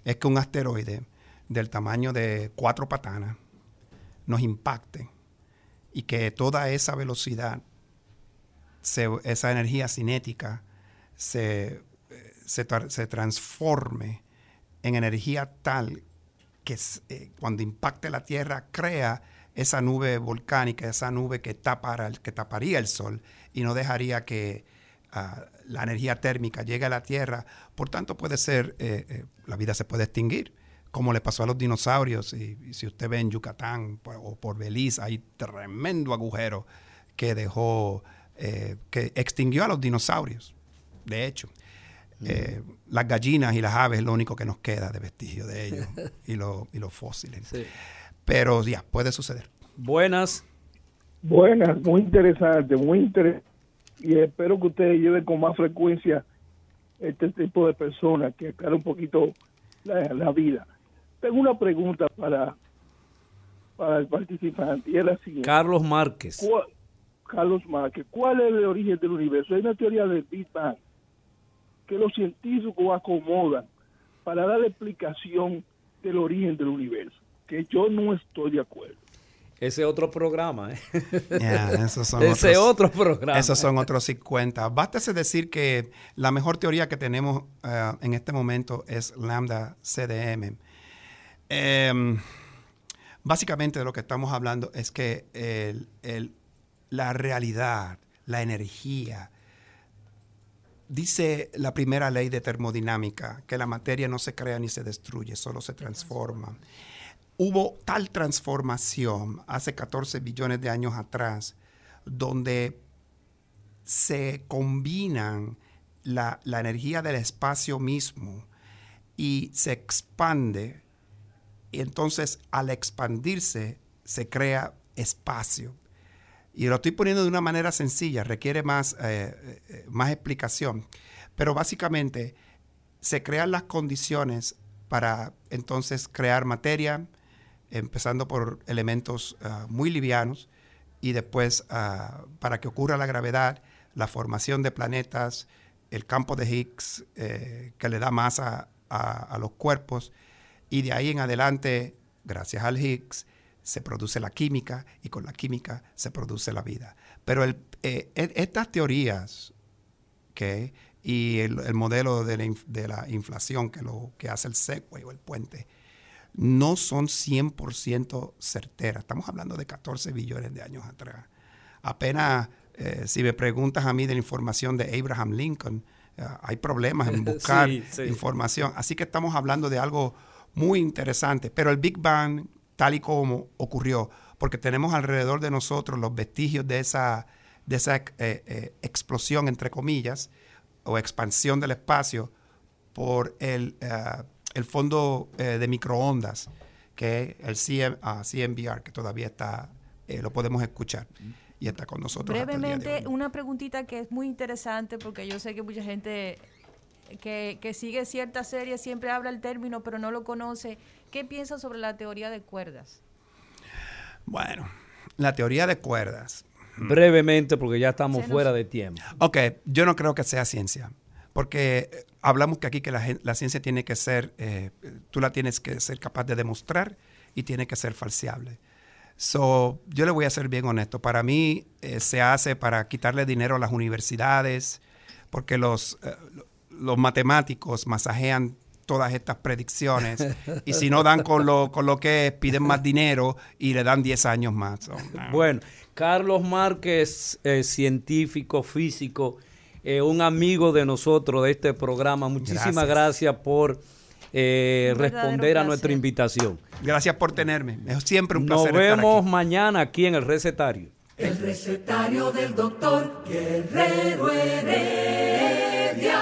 es que un asteroide del tamaño de cuatro patanas nos impacte y que toda esa velocidad, esa energía cinética, se, se, transforme en energía tal que eh, cuando impacte la Tierra crea esa nube volcánica, esa nube que, tapara, que taparía el Sol y no dejaría que ah, la energía térmica llegue a la Tierra. Por tanto, puede ser, eh, eh, la vida se puede extinguir, como le pasó a los dinosaurios. Y, si usted ve en Yucatán o por Belice, hay tremendo agujero que dejó, eh, que extinguió a los dinosaurios, de hecho. las gallinas y las aves es lo único que nos queda de vestigio de ellos y, y los fósiles. Sí. Pero ya, puede suceder. Buenas. Buenas, muy interesante, muy interesante. Y espero que ustedes lleven con más frecuencia este tipo de personas que aclaran un poquito la, vida. Tengo una pregunta para, para el participante y es la siguiente. Carlos Márquez. Carlos Márquez, ¿cuál es el origen del universo? Hay una teoría del Big Bang que los científicos acomodan para dar explicación del origen del universo que yo no estoy de acuerdo. Ese otro programa, ¿eh? Ese otro programa. Esos son otros 50. Bástese decir que la mejor teoría que tenemos eh, en este momento es lambda CDM. Em, básicamente de lo que estamos hablando es que la realidad, la energía, dice la primera ley de termodinámica, que la materia no se crea ni se destruye, solo se transforma. Hubo tal transformación hace 14 billones de años atrás, donde se combinan la, energía del espacio mismo y se expande, y entonces al expandirse se crea espacio. Y lo estoy poniendo de una manera sencilla, requiere más, eh, eh, más explicación, pero básicamente se crean las condiciones para entonces crear materia, empezando por elementos ah, muy livianos y después ah, para que ocurra la gravedad, la formación de planetas, el campo de Higgs eh, que le da masa a, los cuerpos y de ahí en adelante, gracias al Higgs, se produce la química y con la química se produce la vida. Pero el, eh, e, estas teorías y el, modelo de la, de la, inflación que, lo, que hace el Segway o el puente, no son 100% certeras. Estamos hablando de 14 billones de años atrás. Apenas, eh, si me preguntas a mí de la información de Abraham Lincoln, eh, hay problemas en buscar información. Así que estamos hablando de algo muy interesante. Pero el Big Bang, tal y como ocurrió, porque tenemos alrededor de nosotros los vestigios de esa, de esa eh, explosión, entre comillas, o expansión del espacio por el el fondo eh, de microondas, que es el CMBR, ah, que todavía está, eh, lo podemos escuchar y está con nosotros. Brevemente, una preguntita que es muy interesante porque yo sé que mucha gente que, que sigue cierta serie siempre habla el término, pero no lo conoce. ¿Qué piensa sobre la teoría de cuerdas? Bueno, la teoría de cuerdas brevemente porque ya estamos fuera de tiempo. Ok, yo no creo que sea ciencia, porque eh, hablamos que aquí que la, ciencia tiene que ser, eh, tú la tienes que ser capaz de demostrar y tiene que ser falseable. So, yo le voy a ser bien honesto. Para mí eh, se hace para quitarle dinero a las universidades, porque los, eh, los matemáticos masajean todas estas predicciones y si no dan con lo, con lo que es, piden más dinero y le dan 10 años más. So, no. Bueno, Carlos Márquez, eh, científico, físico, eh, un amigo de nosotros de este programa. Muchísimas Gracias. gracias, por eh, responder a nuestra invitación. Gracias por tenerme. Es siempre un Nos placer estar vemos aquí. mañana aquí en el recetario. El recetario del doctor Guerrero Heredia.